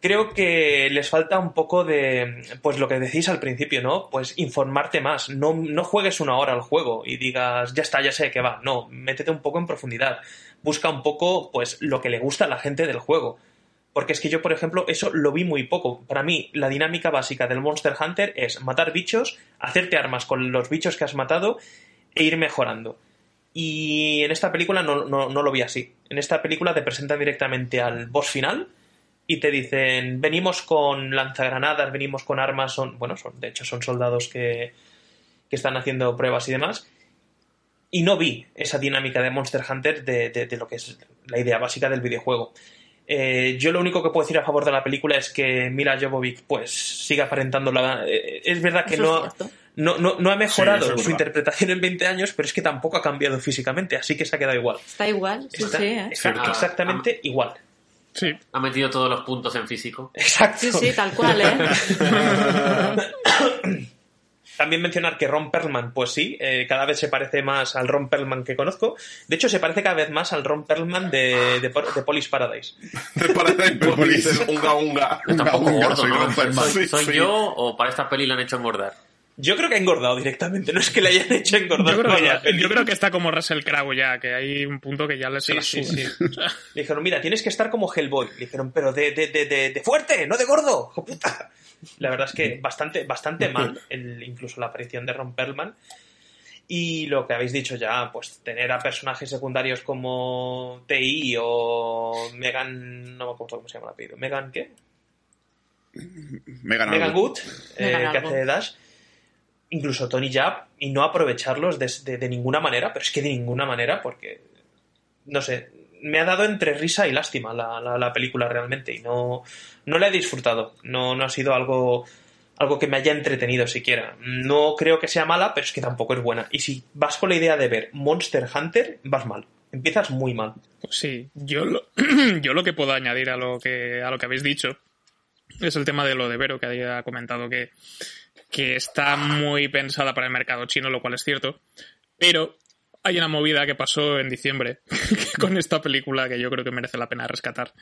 creo que les falta un poco de, pues lo que decís al principio, ¿no? Pues informarte más. No, no juegues una hora al juego y digas, ya está, ya sé de qué va. No, métete un poco en profundidad. Busca un poco, pues, lo que le gusta a la gente del juego. Porque es que yo, por ejemplo, eso lo vi muy poco. Para mí, la dinámica básica del Monster Hunter es matar bichos, hacerte armas con los bichos que has matado e ir mejorando. Y en esta película no, no, no lo vi así. En esta película te presentan directamente al boss final, y te dicen, venimos con lanzagranadas, venimos con armas, son, bueno, son, de hecho son soldados que, que están haciendo pruebas y demás. Y no vi esa dinámica de Monster Hunter de, de, de lo que es la idea básica del videojuego. Eh, yo lo único que puedo decir a favor de la película es que Mila Jovovich pues sigue aparentando la... Eh, es verdad que no, no, no, no, ha mejorado sí, su interpretación en 20 años, pero es que tampoco ha cambiado físicamente, así que se ha quedado igual. Está igual, sí, Está sí. ¿eh? exact, exactamente ah, igual. Sí. Ha metido todos los puntos en físico. Exacto. Sí, sí, tal cual, ¿eh? También mencionar que Ron Perlman, pues sí, eh, cada vez se parece más al Ron Perlman que conozco. De hecho, se parece cada vez más al Ron Perlman de, de, de Police Paradise. De Paradise Police, unga unga. Está un poco gordo, soy ¿no? Ron Perlman. ¿Soy, soy Sí. yo o para esta peli la han hecho engordar? Yo creo que ha engordado directamente, no es que le hayan hecho engordar Yo creo, que, peli. yo creo que está como Russell Crowe ya, que hay un punto que ya le se Sí, sí, sí. Le dijeron, mira, tienes que estar como Hellboy. Le dijeron, pero de, de, de, de, de fuerte, no de gordo, hijo puta. La verdad es que bastante, bastante mal, el, incluso la aparición de Ron Perlman. Y lo que habéis dicho ya, pues tener a personajes secundarios como TI o Megan, no me acuerdo cómo se llama el apellido. ¿Megan qué? Megan, Megan. Good, eh, Megan que algo. hace Dash. Incluso Tony Jab, y no aprovecharlos de, de- ninguna manera, pero es que de ninguna manera, porque, no sé, me ha dado entre risa y lástima la, la- la película realmente, y no, no la he disfrutado. No, no ha sido algo, algo que me haya entretenido siquiera. No creo que sea mala, pero es que tampoco es buena. Y si vas con la idea de ver Monster Hunter, vas mal. Empiezas muy mal. Sí, yo lo, yo lo que puedo añadir a lo que, a lo que habéis dicho es el tema de lo de Vero, que había comentado que, que está muy pensada para el mercado chino, lo cual es cierto, pero hay una movida que pasó en diciembre con esta película que yo creo que merece la pena rescatar,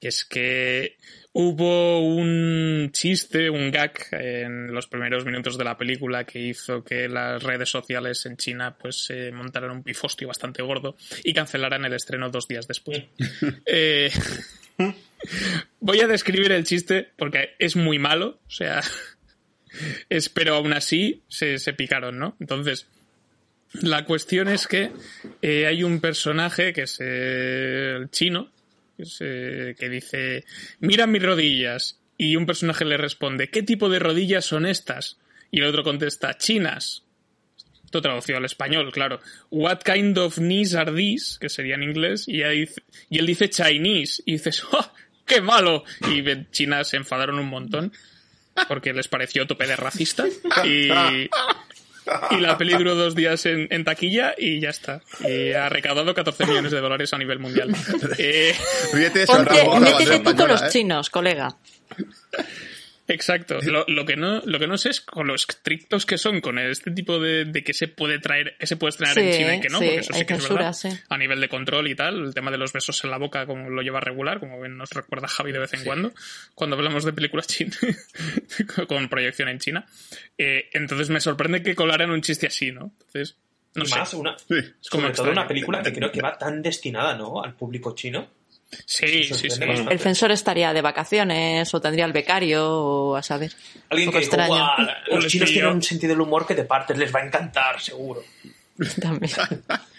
que es que hubo un chiste, un gag en los primeros minutos de la película que hizo que las redes sociales en China pues se montaran un pifostio bastante gordo y cancelaran el estreno dos días después. Eh, voy a describir el chiste porque es muy malo, o sea, es, pero aún así se, se picaron, ¿no? Entonces, la cuestión es que eh, hay un personaje que es eh, el chino, que, es, eh, que dice, mira mis rodillas. Y un personaje le responde, ¿qué tipo de rodillas son estas? Y el otro contesta, chinas. Esto traducido al español, claro. What kind of knees are these? Que sería en inglés. Y, él dice Chinese. Y dices, ¡oh! ¡qué malo! Y China se enfadaron un montón porque les pareció tope de racista y, y la peli duró dos días en, en taquilla y ya está. Y ha recaudado 14 millones de dólares a nivel mundial. Eh, Ríete de eso, Ponte, la métete tú con los ¿eh? chinos, colega. Exacto. Lo, lo que no, lo que no sé es con lo estrictos que son con este tipo de, de que se puede traer, que se puede estrenar en Sí, China y que no, sí, porque eso sí que es verdad. sí. A nivel de control y tal, el tema de los besos en la boca, como lo lleva regular, como bien nos recuerda Javi de vez en cuando, cuando hablamos de películas chinas con proyección en China. Eh, entonces me sorprende que colaran un chiste así, ¿no? Entonces, no y sé. más, una, Sí. Es como sobre todo una película que creo que va tan destinada, ¿no? Al público chino. Sí, sí, sí. El censor estaría de vacaciones o tendría el becario o a saber. Alguien Un poco que extraño. "Guau, los chinos pilló". tienen un sentido del humor que te partes, les va a encantar, seguro. También.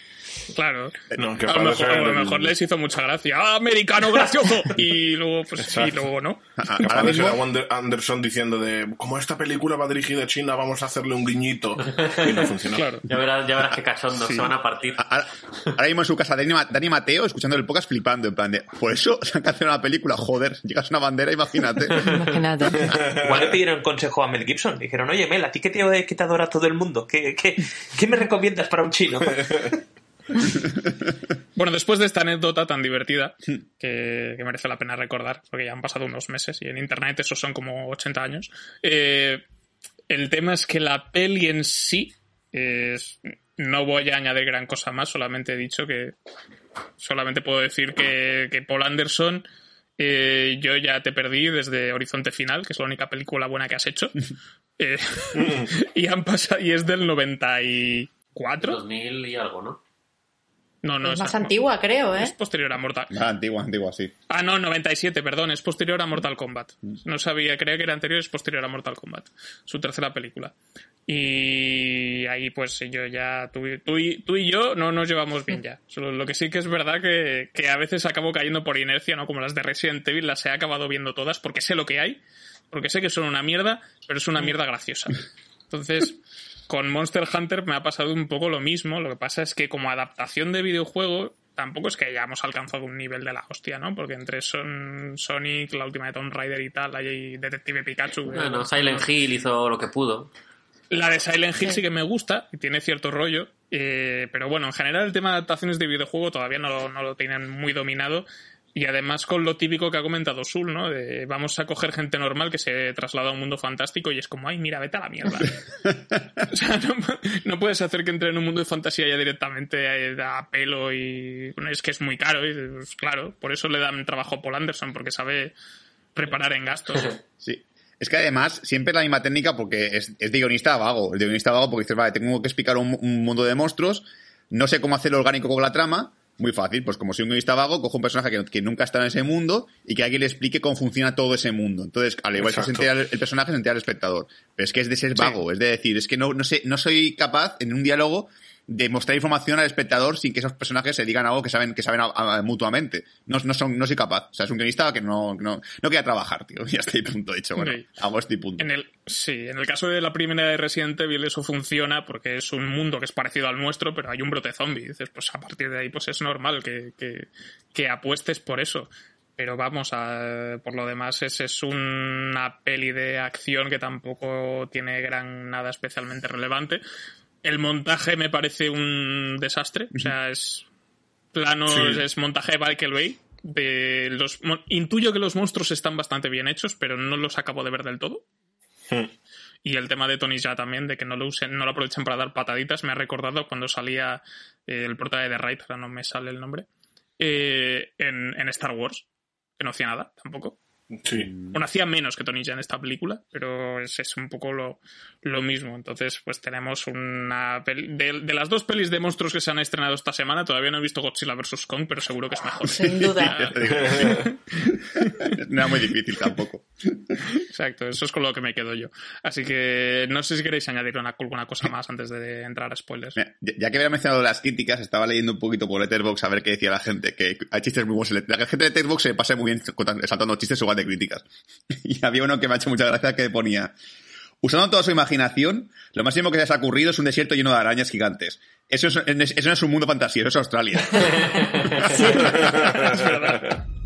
Claro. No, que a lo mejor, a lo el- mejor les hizo mucha gracia. ¡Ah, americano gracioso! Y luego, pues, y luego no. A- Capaz Ahora mismo, a Anderson diciendo de como esta película va dirigida a China, vamos a hacerle un guiñito. Y no funcionó. Claro. Ya verás, ya verás qué cachondo, se van a partir. ahora, ahora mismo en su casa, Dani, Dani Mateo, escuchando el podcast, flipando, en plan de, por eso se han cancelado una película, joder, llegas a una bandera, imagínate. Imagínate. Igual le pidieron consejo a Mel Gibson. Dijeron, oye, Mel, ¿a ti qué te, qué te adora todo el mundo? ¿Qué, qué, qué me recomiendas para un chino? Bueno, después de esta anécdota tan divertida, que, que merece la pena recordar, porque ya han pasado unos meses y en internet esos son como 80 años, eh, el tema es que la peli en sí es- no voy a añadir gran cosa más, solamente he dicho que solamente puedo decir que, que Paul Anderson eh, yo ya te perdí desde Horizonte Final, que es la única película buena que has hecho. Eh, y han pasado, y es del 94. 2000 y algo, ¿no? No, no, es más no. antigua, creo, ¿eh? Es posterior a Mortal Ah, antigua, antigua, sí. Ah, no, 97, perdón, es posterior a Mortal Kombat. No sabía, creía que era anterior, es posterior a Mortal Kombat. Su tercera película. Y ahí pues yo ya, tú, y- tú, y, tú y yo no nos llevamos bien ya. Solo lo que sí que es verdad que, que a veces acabo cayendo por inercia, ¿no? Como las de Resident Evil, las he acabado viendo todas porque sé lo que hay, porque sé que son una mierda, pero es una mierda graciosa. Entonces, con Monster Hunter me ha pasado un poco lo mismo. Lo que pasa es que como adaptación de videojuego, tampoco es que hayamos alcanzado un nivel de la hostia, ¿no? Porque entre Son, Sonic, la última de Tomb Raider y tal, hay Detective Pikachu. Bueno, Silent Hill hizo lo que pudo. la de Silent Hill sí que me gusta y tiene cierto rollo, eh, pero bueno, en general el tema de adaptaciones de videojuego todavía no lo tienen muy dominado. Y además con lo típico que ha comentado Sul, ¿no? De vamos a coger gente normal que se traslada a un mundo fantástico y es como, ay, mira, vete a la mierda. o sea, no, no puedes hacer que entre en un mundo de fantasía ya directamente eh, a pelo y bueno, es que es muy caro. Y, pues, claro, por eso le dan trabajo a Paul Anderson, porque sabe reparar en gastos. Sí. Es que además, siempre la misma técnica porque es, es de guionista vago. El de guionista vago porque dices, vale, tengo que explicar un, un mundo de monstruos, no sé cómo hacerlo orgánico con la trama. Muy fácil, pues como soy un guionista vago, cojo un personaje que, que nunca estado en ese mundo y que alguien le explique cómo funciona todo ese mundo. Entonces, al igual que se entera el, el personaje, se entera el espectador. Pero es que es de ser vago, es de decir, es que no, no sé, no soy capaz en un diálogo de mostrar información al espectador sin que esos personajes se digan algo que saben, que saben a- a- mutuamente. No, no son, no soy capaz. O sea, es un guionista que no, no, no quiere trabajar, tío. Ya estoy punto dicho. Bueno, hago este punto. En el, sí, en el caso de la primera de Resident Evil eso funciona porque es un mundo que es parecido al nuestro, pero hay un brote zombie. Dices, pues a partir de ahí pues es normal que, que, que apuestes por eso. Pero vamos, a, por lo demás es, es una peli de acción que tampoco tiene gran nada especialmente relevante. El montaje me parece un desastre. O sea, es plano, Sí. es montaje de Michael Bay. De los, intuyo que los monstruos están bastante bien hechos, pero no los acabo de ver del todo. Hmm. Y el tema de Tony ya también, de que no lo usen, no lo aprovechen para dar pataditas, me ha recordado cuando salía eh, el prota de The Right, ahora no me sale el nombre, eh, en, en Star Wars, que no hacía nada tampoco. Sí. Bueno, hacía menos que Tony ya en esta película, pero es, es un poco lo, lo mismo. Entonces, pues tenemos una peli... De, de las dos pelis de monstruos que se han estrenado esta semana, todavía no he visto Godzilla vs. Kong, pero seguro que es mejor. Sin duda. No era muy difícil tampoco. Exacto, eso es con lo que me quedo yo. Así que no sé si queréis añadir una, alguna cosa más antes de entrar a spoilers. Mira, ya que había mencionado las críticas, estaba leyendo un poquito por Letterboxd a ver qué decía la gente, que hay chistes muy buenos. La gente de Letterboxd se pasa muy bien saltando chistes igual de críticas. Y había uno que me ha hecho mucha gracia que ponía, usando toda su imaginación, lo máximo que se les ha ocurrido es un desierto lleno de arañas gigantes. Eso, es, eso no es un mundo fantasía, eso es Australia.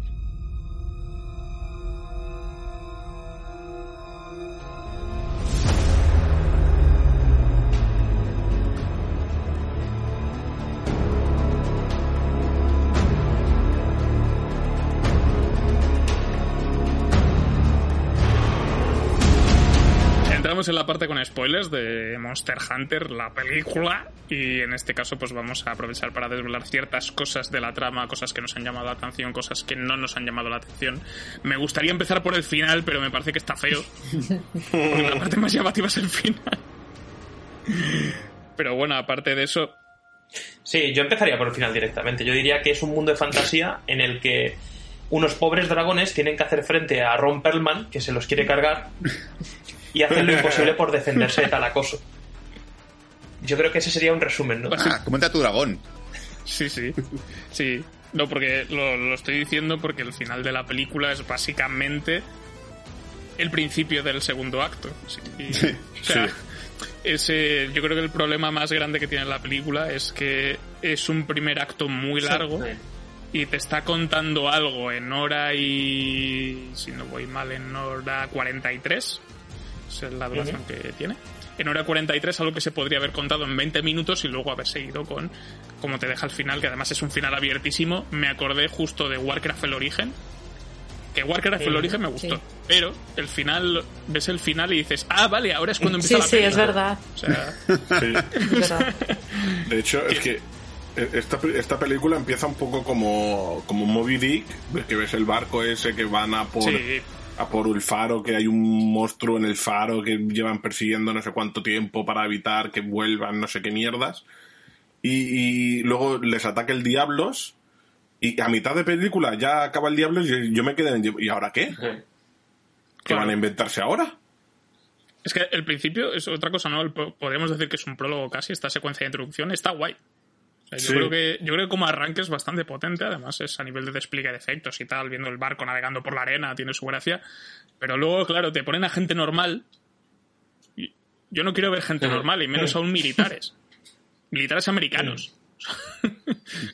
entramos en la parte con spoilers de Monster Hunter, la película, y en este caso pues vamos a aprovechar para desvelar ciertas cosas de la trama, cosas que nos han llamado la atención, cosas que no nos han llamado la atención. Me gustaría empezar por el final, pero me parece que está feo. La parte más llamativa es el final. Pero bueno, aparte de eso, Sí, yo empezaría por el final directamente. Yo diría que es un mundo de fantasía en el que unos pobres dragones tienen que hacer frente a Ron Perlman, que se los quiere cargar, y hacen lo imposible por defenderse de tal acoso. Yo creo que ese sería un resumen, ¿no? Ah, comenta tu dragón. Sí, sí. Sí. No, porque lo, lo estoy diciendo porque el final de la película es básicamente el principio del segundo acto. Sí. Y- Sí, o sea, sí. ese, yo creo que el problema más grande que tiene la película es que es un primer acto muy largo y te está contando algo en hora y, si no voy mal, en hora 43. Es la duración que tiene. En hora 43 algo que se podría haber contado en 20 minutos y luego haber seguido con como te deja el final, que además es un final abiertísimo. Me acordé justo de Warcraft el origen. Que Warcraft el Sí, origen me gustó. sí. Pero el final, ves el final y dices, ah, vale, ahora es cuando empieza Sí, la sí, es película". verdad. O sea, Sí. Es verdad. De hecho, es que esta, esta película empieza un poco como, como Moby Dick, que ves el barco ese que van a por, sí, a por el faro, que hay un monstruo en el faro que llevan persiguiendo no sé cuánto tiempo para evitar que vuelvan no sé qué mierdas. Y, y luego les ataca el Diablos. Y a mitad de película ya acaba el Diablos y yo me quedé en... ¿Y ahora qué? ¿Qué Claro. van a inventarse ahora? Es que el principio es otra cosa, ¿no? El podríamos decir que es un prólogo casi, esta secuencia de introducción está guay. Sea, yo, Sí. creo que, yo creo que como arranque es bastante potente, además es a nivel de despliegue de efectos y tal, viendo el barco navegando por la arena, tiene su gracia. Pero luego, claro, te ponen a gente normal. yo no quiero ver gente normal, y menos aún militares. Militares americanos.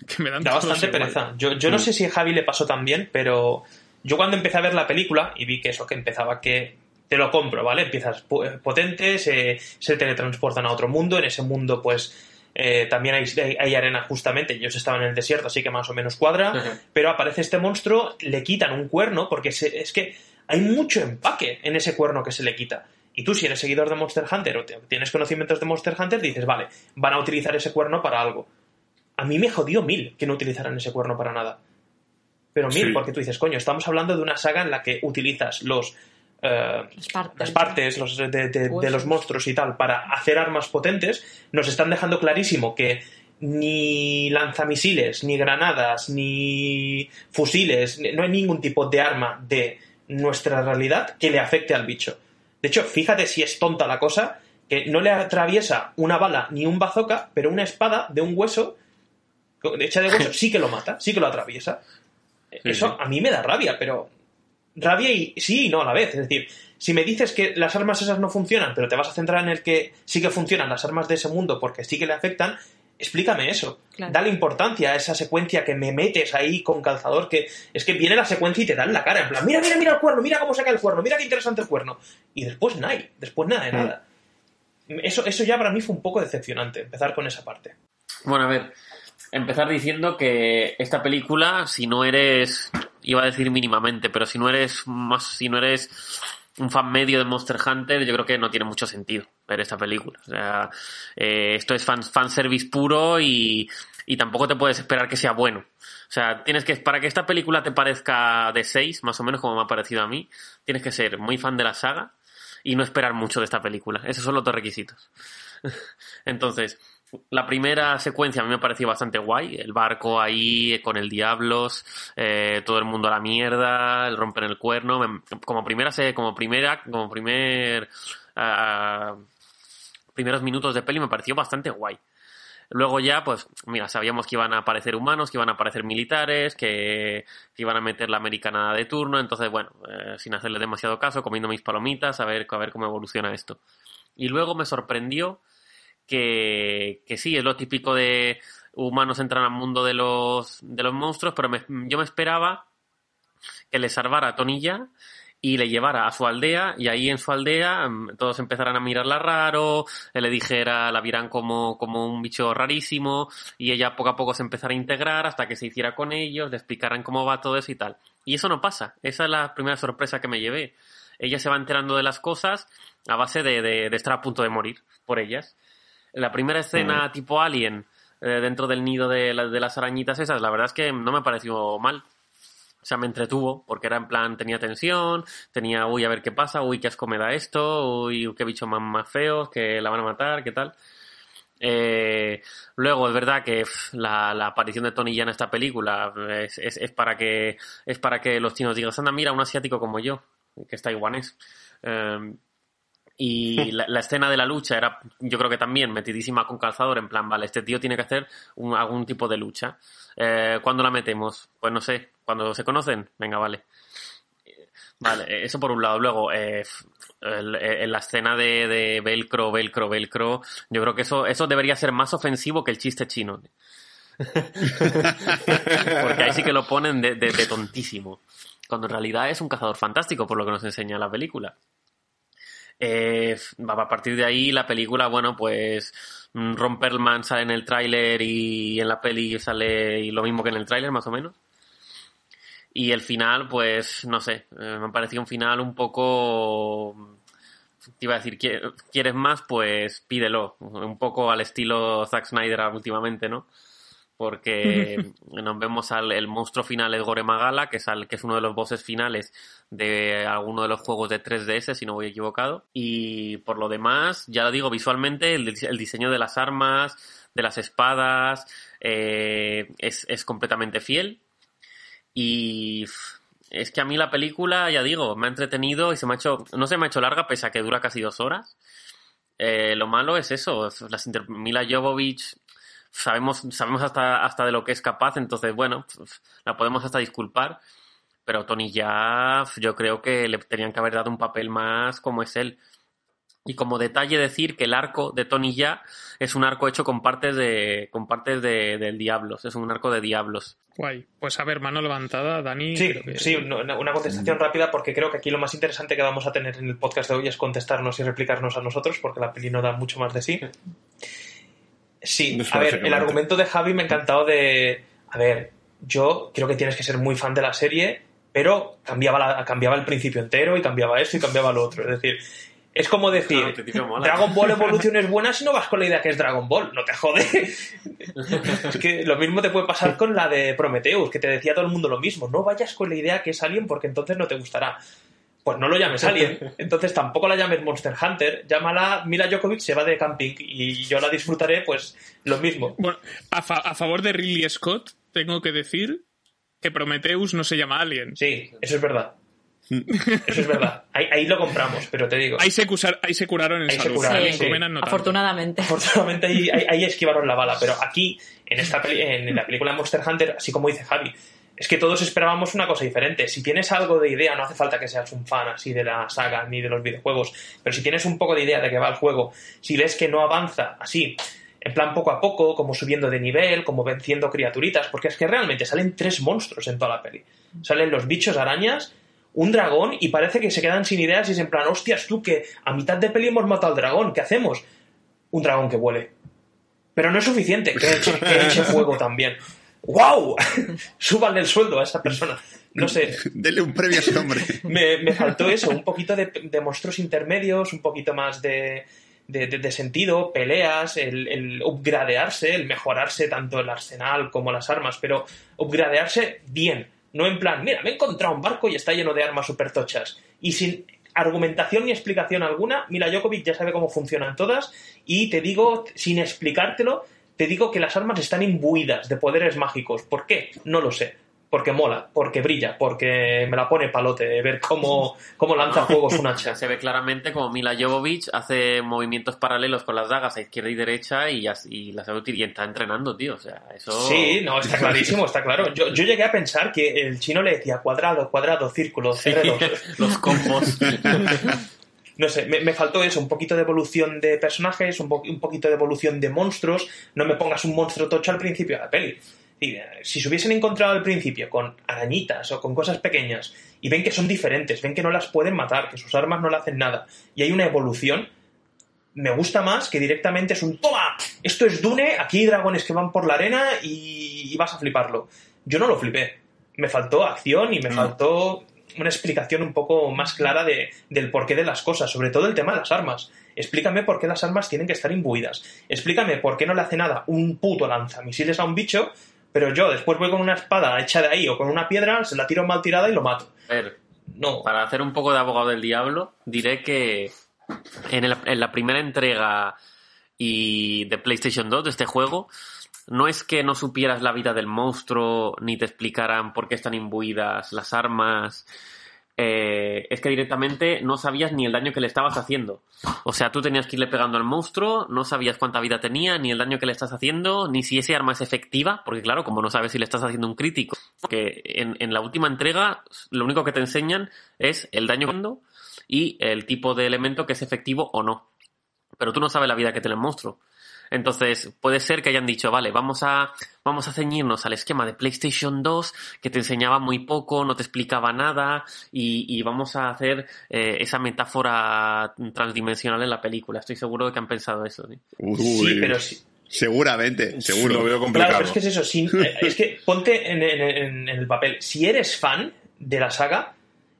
que me dan Da bastante igual. pereza. Yo, yo no sé si a Javi le pasó también, pero yo cuando empecé a ver la película y vi que eso, que empezaba que te lo compro, ¿vale? Empiezas eh, potente, se, se teletransportan a otro mundo, en ese mundo pues eh, también hay, hay- hay arena justamente, ellos estaban en el desierto, así que más o menos cuadra, pero aparece este monstruo, le quitan un cuerno, porque se- es que hay mucho empaque en ese cuerno que se le quita. Y tú, si eres seguidor de Monster Hunter o tienes conocimientos de Monster Hunter, dices, vale, van a utilizar ese cuerno para algo. A mí me jodió mil que no utilizaran ese cuerno para nada. Pero mil, Sí. porque tú dices, coño, estamos hablando de una saga en la que utilizas los, eh, Las partes. las partes los de, de- los monstruos y tal para hacer armas potentes, nos están dejando clarísimo que ni lanzamisiles, ni granadas, ni fusiles, no hay ningún tipo de arma de nuestra realidad que le afecte al bicho. De hecho, fíjate si es tonta la cosa, que no le atraviesa una bala ni un bazooka, pero una espada de un hueso, hecha de hueso, sí que lo mata, sí que lo atraviesa. Eso a mí me da rabia, pero rabia y sí y no a la vez. Es decir, si me dices que las armas esas no funcionan, pero te vas a centrar en el que sí que funcionan las armas de ese mundo porque sí que le afectan, explícame eso. Claro. Dale importancia a esa secuencia que me metes ahí con calzador, que es que viene la secuencia y te da en la cara, en plan, mira, mira, mira el cuerno, mira cómo saca el cuerno, mira qué interesante el cuerno. Y después nada, después nada de nada. Eso, eso ya para mí fue un poco decepcionante, empezar con esa parte. Bueno, a ver, empezar diciendo que esta película, si no eres, iba a decir mínimamente, pero si no eres más, si no eres un fan medio de Monster Hunter, yo creo que no tiene mucho sentido ver esta película. O sea, eh, esto es fan, fanservice puro y, y tampoco te puedes esperar que sea bueno. O sea, tienes que, para que esta película te parezca de 6, más o menos como me ha parecido a mí, tienes que ser muy fan de la saga y no esperar mucho de esta película. Esos son los dos requisitos. Entonces, la primera secuencia a mí me pareció bastante guay. El barco ahí con el Diablos, eh, todo el mundo a la mierda, el romper el cuerno. Me- Como primera, como primera, como primer, ah, primeros minutos de peli me pareció bastante guay. Luego ya, pues, mira, sabíamos que iban a aparecer humanos, que iban a aparecer militares, que, iban a meter la americana de turno. Entonces, bueno, eh, sin hacerle demasiado caso, comiendo mis palomitas, a ver, a ver cómo evoluciona esto. Y luego me sorprendió que, sí, es lo típico de humanos entran al mundo de los, de los monstruos, pero me- yo me esperaba que le salvara a Tonilla y le llevara a su aldea y ahí en su aldea mm, todos empezaran a mirarla raro, le dijera, la vieran como, como un bicho rarísimo y ella poco a poco se empezara a integrar hasta que se hiciera con ellos, le explicaran cómo va todo eso y tal. Y eso no pasa, esa es la primera sorpresa que me llevé. ella se va enterando de las cosas a base de- de estar a punto de morir por ellas. La primera escena tipo Alien, eh, dentro del nido de, la- de las arañitas esas, la verdad es que no me pareció mal. O sea, me entretuvo, porque era en plan, tenía tensión, tenía, uy, a ver qué pasa, uy, qué asco me da esto, uy, qué bicho más, más feos, que la van a matar, qué tal. Eh, luego, es verdad que la, la aparición de Tony ya en esta película es, es- es para que es para que los chinos digan, anda, mira, un asiático como yo, que es taiwanés. Eh, y la, la escena de la lucha era, yo creo que también metidísima con calzador, en plan, vale, este tío tiene que hacer un- algún tipo de lucha. Eh, ¿Cuándo la metemos? Pues no sé, cuando se conocen, venga, vale. Eh, Vale, eh, eso por un lado. Luego, eh, el- eh, en la escena de, de velcro, velcro, velcro, yo creo que eso, eso debería ser más ofensivo que el chiste chino. Porque ahí sí que lo ponen de, de- de tontísimo. Cuando en realidad es un cazador fantástico, por lo que nos enseña la película. Eh, a partir de ahí, la película, bueno, pues mm, Ron Perlman sale en el tráiler y en la peli sale lo mismo que en el tráiler, más o menos. Y el final, pues, no sé, eh, me pareció un final un poco... Te iba a decir, "¿Qui- ¿quieres más? Pues pídelo. Un poco al estilo Zack Snyder últimamente, ¿no? Porque nos vemos al el monstruo final es Gore Magala, que es, al- que es uno de los bosses finales de alguno de los juegos de 3DS, si no voy equivocado. Y por lo demás, ya lo digo, visualmente, el, dise- el diseño de las armas, de las espadas, eh, es, es completamente fiel. Y es que a mí la película, ya digo, me ha entretenido y se me ha hecho, no se me ha hecho larga, pese a que dura casi dos horas. Eh, lo malo es eso, las Mila Jovovich sabemos, sabemos hasta, hasta de lo que es capaz, entonces bueno, la podemos hasta disculpar. Pero Tony ya, yo creo que le tenían que haber dado un papel más como es él. Y como detalle decir que el arco de Tony ya es un arco hecho con partes de, con partes de, del Diablos, es un arco de Diablos. Guay. Pues a ver, mano levantada, Dani. Sí, creo que- sí, una una contestación rápida porque creo que aquí lo más interesante que vamos a tener en el podcast de hoy es contestarnos y replicarnos a nosotros porque la peli no da mucho más de sí. Sí, a ver, el argumento de Javi me ha encantado de... A ver, yo creo que tienes que ser muy fan de la serie, pero cambiaba, la- cambiaba el principio entero y cambiaba esto y cambiaba lo otro. Es decir, es como decir. Dragon Ball Evolution es buena si no vas con la idea que es Dragon Ball, no te jode. es que lo mismo te puede pasar con la de Prometheus, que te decía todo el mundo lo mismo, no vayas con la idea que es Alien porque entonces no te gustará. Pues no lo llames Alien, entonces tampoco la llames Monster Hunter, llámala Mila Jokovic se va de camping y yo la disfrutaré pues lo mismo. Bueno, a, fa- a favor de Ridley Scott, tengo que decir que Prometheus no se llama Alien. Sí, eso es verdad. Eso es verdad. Ahí, ahí lo compramos, pero te digo. Ahí se, cusar- ahí se curaron en Ahí se salud. curaron, sí. No tanto. Afortunadamente. Afortunadamente ahí, ahí- ahí esquivaron la bala, pero aquí, en, esta peli- en la película Monster Hunter, así como dice Javi, es que todos esperábamos una cosa diferente. Si tienes algo de idea, no hace falta que seas un fan así de la saga ni de los videojuegos, pero si tienes un poco de idea de que va el juego, si ves que no avanza así, en plan poco a poco, como subiendo de nivel, como venciendo criaturitas, porque es que realmente salen tres monstruos en toda la peli. Salen los bichos arañas, un dragón y parece que se quedan sin ideas y es en plan, hostias, tú que a mitad de peli hemos matado al dragón, ¿qué hacemos? Un dragón que vuele. Pero no es suficiente, que eche fuego también. ¡Wow! Súbanle el sueldo a esa persona. No sé, Dele un premio a ese hombre. me, me faltó eso, un poquito de, de monstruos intermedios, un poquito más de, de, de- de sentido, peleas, el, el upgradearse, el mejorarse tanto el arsenal como las armas, pero upgradearse bien, no en plan, mira, me he encontrado un barco y está lleno de armas super tochas. Y sin argumentación ni explicación alguna, Mila Jokovic ya sabe cómo funcionan todas y te digo, sin explicártelo, te digo que las armas están imbuidas de poderes mágicos. ¿Por qué? No lo sé. Porque mola, porque brilla, porque me la pone palote ver cómo, cómo lanza fuegos un hacha. se ve claramente como Mila Jovovich hace movimientos paralelos con las dagas a izquierda y derecha y, y las y está entrenando, tío. O sea, eso. Sí, no, está clarísimo, está claro. Yo, yo llegué a pensar que el chino le decía cuadrado, cuadrado, círculo, R2. Los combos. No sé, me, me faltó eso, un poquito de evolución de personajes, un, po- un poquito de evolución de monstruos. No me pongas un monstruo tocho al principio de la peli. Y, eh, si se hubiesen encontrado al principio con arañitas o con cosas pequeñas y ven que son diferentes, ven que no las pueden matar, que sus armas no le hacen nada y hay una evolución, me gusta más que directamente es un toma, esto es Dune, aquí hay dragones que van por la arena y, y vas a fliparlo. Yo no lo flipé. Me faltó acción y me faltó una explicación un poco más clara de, del porqué de las cosas, sobre todo el tema de las armas. Explícame por qué las armas tienen que estar imbuidas. Explícame por qué no le hace nada un puto lanzamisiles a un bicho, pero yo después voy con una espada hecha de ahí o con una piedra, se la tiro mal tirada y lo mato. A ver, No. para hacer un poco de abogado del diablo, diré que en, el- en la primera entrega y de PlayStation 2 de este juego, no es que no supieras la vida del monstruo, ni te explicaran por qué están imbuidas las armas, eh, es que directamente no sabías ni el daño que le estabas haciendo. O sea, tú tenías que irle pegando al monstruo, no sabías cuánta vida tenía, ni el daño que le estás haciendo, ni si ese arma es efectiva, porque claro, como no sabes si le estás haciendo un crítico, que en, en la última entrega lo único que te enseñan es el daño que y el tipo de elemento que es efectivo o no. Pero tú no sabes la vida que tiene el monstruo. Entonces, puede ser que hayan dicho, vale, vamos a, vamos a ceñirnos al esquema de PlayStation 2, que te enseñaba muy poco, no te explicaba nada, y, y vamos a hacer eh, esa metáfora transdimensional en la película. Estoy seguro de que han pensado eso. ¿sí? Uy, Sí, pero sí. Seguramente, seguro. Lo veo complicado. Claro, pero es que es eso. si- eh, es que ponte en, en- en- en el papel. Si eres fan de la saga,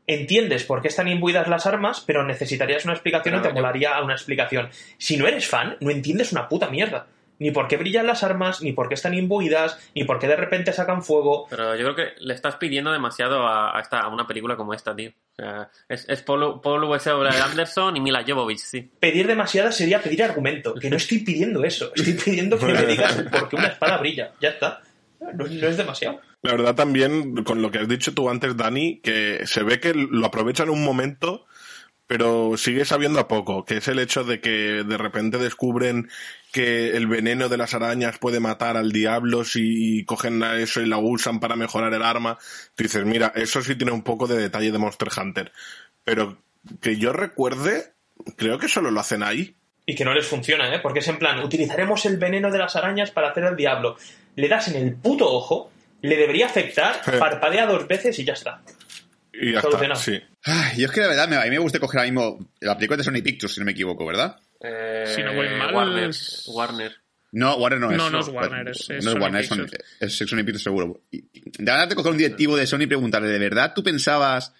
entiendes por qué están imbuidas las armas, pero necesitarías una explicación y Claro, te yo- molaría una explicación. Si no eres fan, no entiendes una puta mierda. Ni por qué brillan las armas, ni por qué están imbuidas, ni por qué de repente sacan fuego. Pero yo creo que le estás pidiendo demasiado a, a esta, a una película como esta, tío. O sea, es, es Paul, Paul W.S. Anderson y Mila Jovovich, sí. Pedir demasiada sería pedir argumento. Que no estoy pidiendo eso. Estoy pidiendo que me digas por qué una espada brilla. Ya está. No, es demasiado. La verdad también, con lo que has dicho tú antes, Dani, que se ve que lo aprovechan un momento, pero sigue sabiendo a poco, que es el hecho de que de repente descubren que el veneno de las arañas puede matar al diablo si cogen a eso y la usan para mejorar el arma. Tú dices, mira, eso sí tiene un poco de detalle de Monster Hunter. Pero que yo recuerde, creo que solo lo hacen ahí. Y que no les funciona, ¿eh? Porque es en plan, utilizaremos el veneno de las arañas para hacer el diablo. Le das en el puto ojo, le debería afectar, Sí. parpadea dos veces y ya está. Y ya Solucionado. está, sí. Ay, yo es que la verdad, me- a mí me gusta coger ahora mismo la película de Sony Pictures, si no me equivoco, ¿verdad? Eh, Si no voy mal, Warner. es- Warner. No, Warner no es. No, no es Warner, es- es no Sony Warner, es Sony, Pictures. es Sony Pictures seguro. Y- De verdad te coger un directivo de Sony y preguntarle, ¿de verdad tú pensabas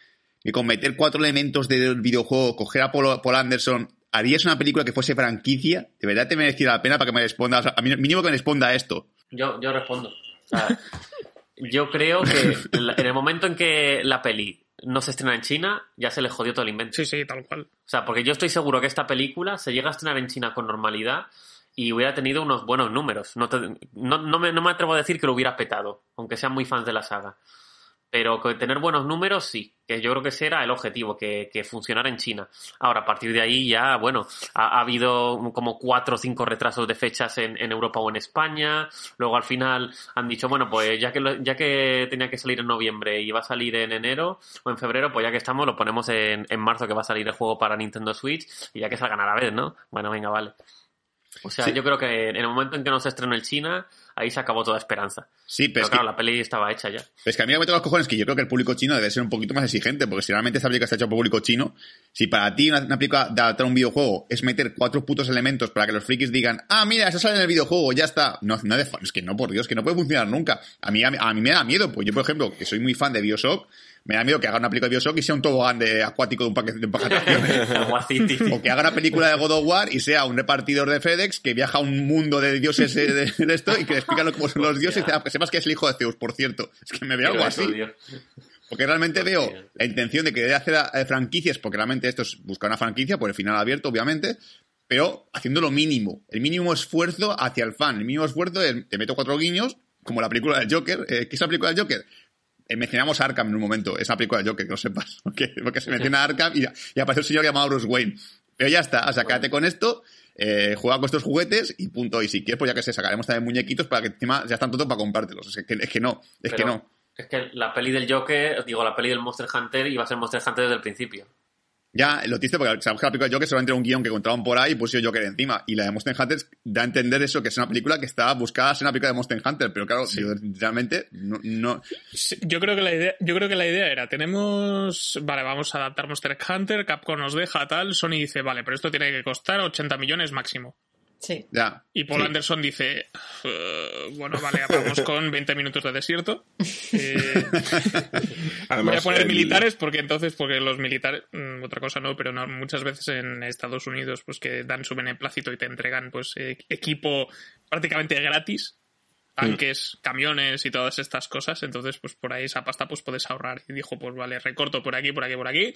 que con meter cuatro elementos del videojuego, coger a Paul, Paul Anderson, harías una película que fuese franquicia? ¿De verdad te mereciera la pena para que me respondas? A mí, mínimo que me responda a esto. Yo, yo respondo. O sea, yo creo que en el momento en que la peli no se estrena en China, ya se le jodió todo el invento. Sí, sí, tal cual. O sea, porque yo estoy seguro que esta película se llega a estrenar en China con normalidad y hubiera tenido unos buenos números. No, te- no, no me, no me atrevo a decir que lo hubiera petado, aunque sean muy fans de la saga. Pero que tener buenos números, sí, que yo creo que ese era el objetivo, que, que funcionara en China. Ahora, a partir de ahí ya, bueno, ha, ha habido como cuatro o cinco retrasos de fechas en, en Europa o en España. Luego al final han dicho, bueno, pues ya que, lo- ya que tenía que salir en noviembre y va a salir en enero o en febrero, pues ya que estamos, lo ponemos en, en marzo que va a salir el juego para Nintendo Switch y ya que salgan a la vez, ¿no? Bueno, venga, vale. O sea, Sí. yo creo que en el momento en que no se estrenó en China, ahí se acabó toda esperanza. Sí, pero, Pero es, que, claro, la peli estaba hecha ya. es que a mí me meto los cojones que yo creo que el público chino debe ser un poquito más exigente, porque si realmente esta película está hecha por público chino, si para ti una, una película de adaptar un videojuego es meter cuatro putos elementos para que los frikis digan, ah, mira, eso sale en el videojuego, ya está. No, no es que no, por Dios, que no puede funcionar nunca. A mí, a, a mí me da miedo, pues yo, por ejemplo, que soy muy fan de Bioshock, me da miedo que haga una película de Bioshock y sea un tobogán de acuático de un paquete de un. O que haga una película de God of War y sea un repartidor de FedEx que viaja a un mundo de dioses eh, de, de esto y que le explica lo- cómo son los dioses y dice, "Ah, que sepas que es el hijo de Zeus, por cierto. Es que me veo algo así. Porque realmente veo la intención de querer hacer eh, franquicias, porque realmente esto es buscar una franquicia por el final abierto, obviamente, pero haciendo lo mínimo. El mínimo esfuerzo hacia el fan. El mínimo esfuerzo es, te meto cuatro guiños, como la película del Joker. Eh, ¿Qué es la película del Joker? Eh, mencionamos a Arkham en un momento, esa película del Joker, que lo sepas. Porque, porque se menciona a Arkham y, y aparece un señor llamado Bruce Wayne. Pero ya está, o sea, quédate con esto, eh, juega con estos juguetes y punto. Y si quieres, pues ya que sé, sacaremos también muñequitos para que encima ya están todos para comprártelos. Es que, es que no, es que no. Es que la peli del Joker, digo, la peli del Monster Hunter iba a ser Monster Hunter desde el principio. Ya, lo triste porque sabemos que la película de Joker solamente era un guion que contaban por ahí y pusieron Joker encima. Y la de Monster Hunter da a entender eso, que es una película que está buscada ser una película de Monster Hunter. Pero claro, yo realmente no, no- Sí, Yo creo que la idea, yo creo que la idea era, tenemos, vale, vamos a adaptar Monster Hunter, Capcom nos deja tal, Sony dice, vale, pero esto tiene que costar 80 millones máximo. Sí. Ya. Y Paul Sí. Anderson dice, "Eh, bueno, vale, vamos con 20 minutos de desierto. Eh, Además, voy a poner el- militares porque entonces, porque los militares, mm, otra cosa no, pero no, muchas veces en Estados Unidos, pues que dan su beneplácito y te entregan pues eh, equipo prácticamente gratis, tanques, camiones y todas estas cosas, entonces pues por ahí esa pasta pues puedes ahorrar. Y dijo, pues vale, recorto por aquí, por aquí, por aquí,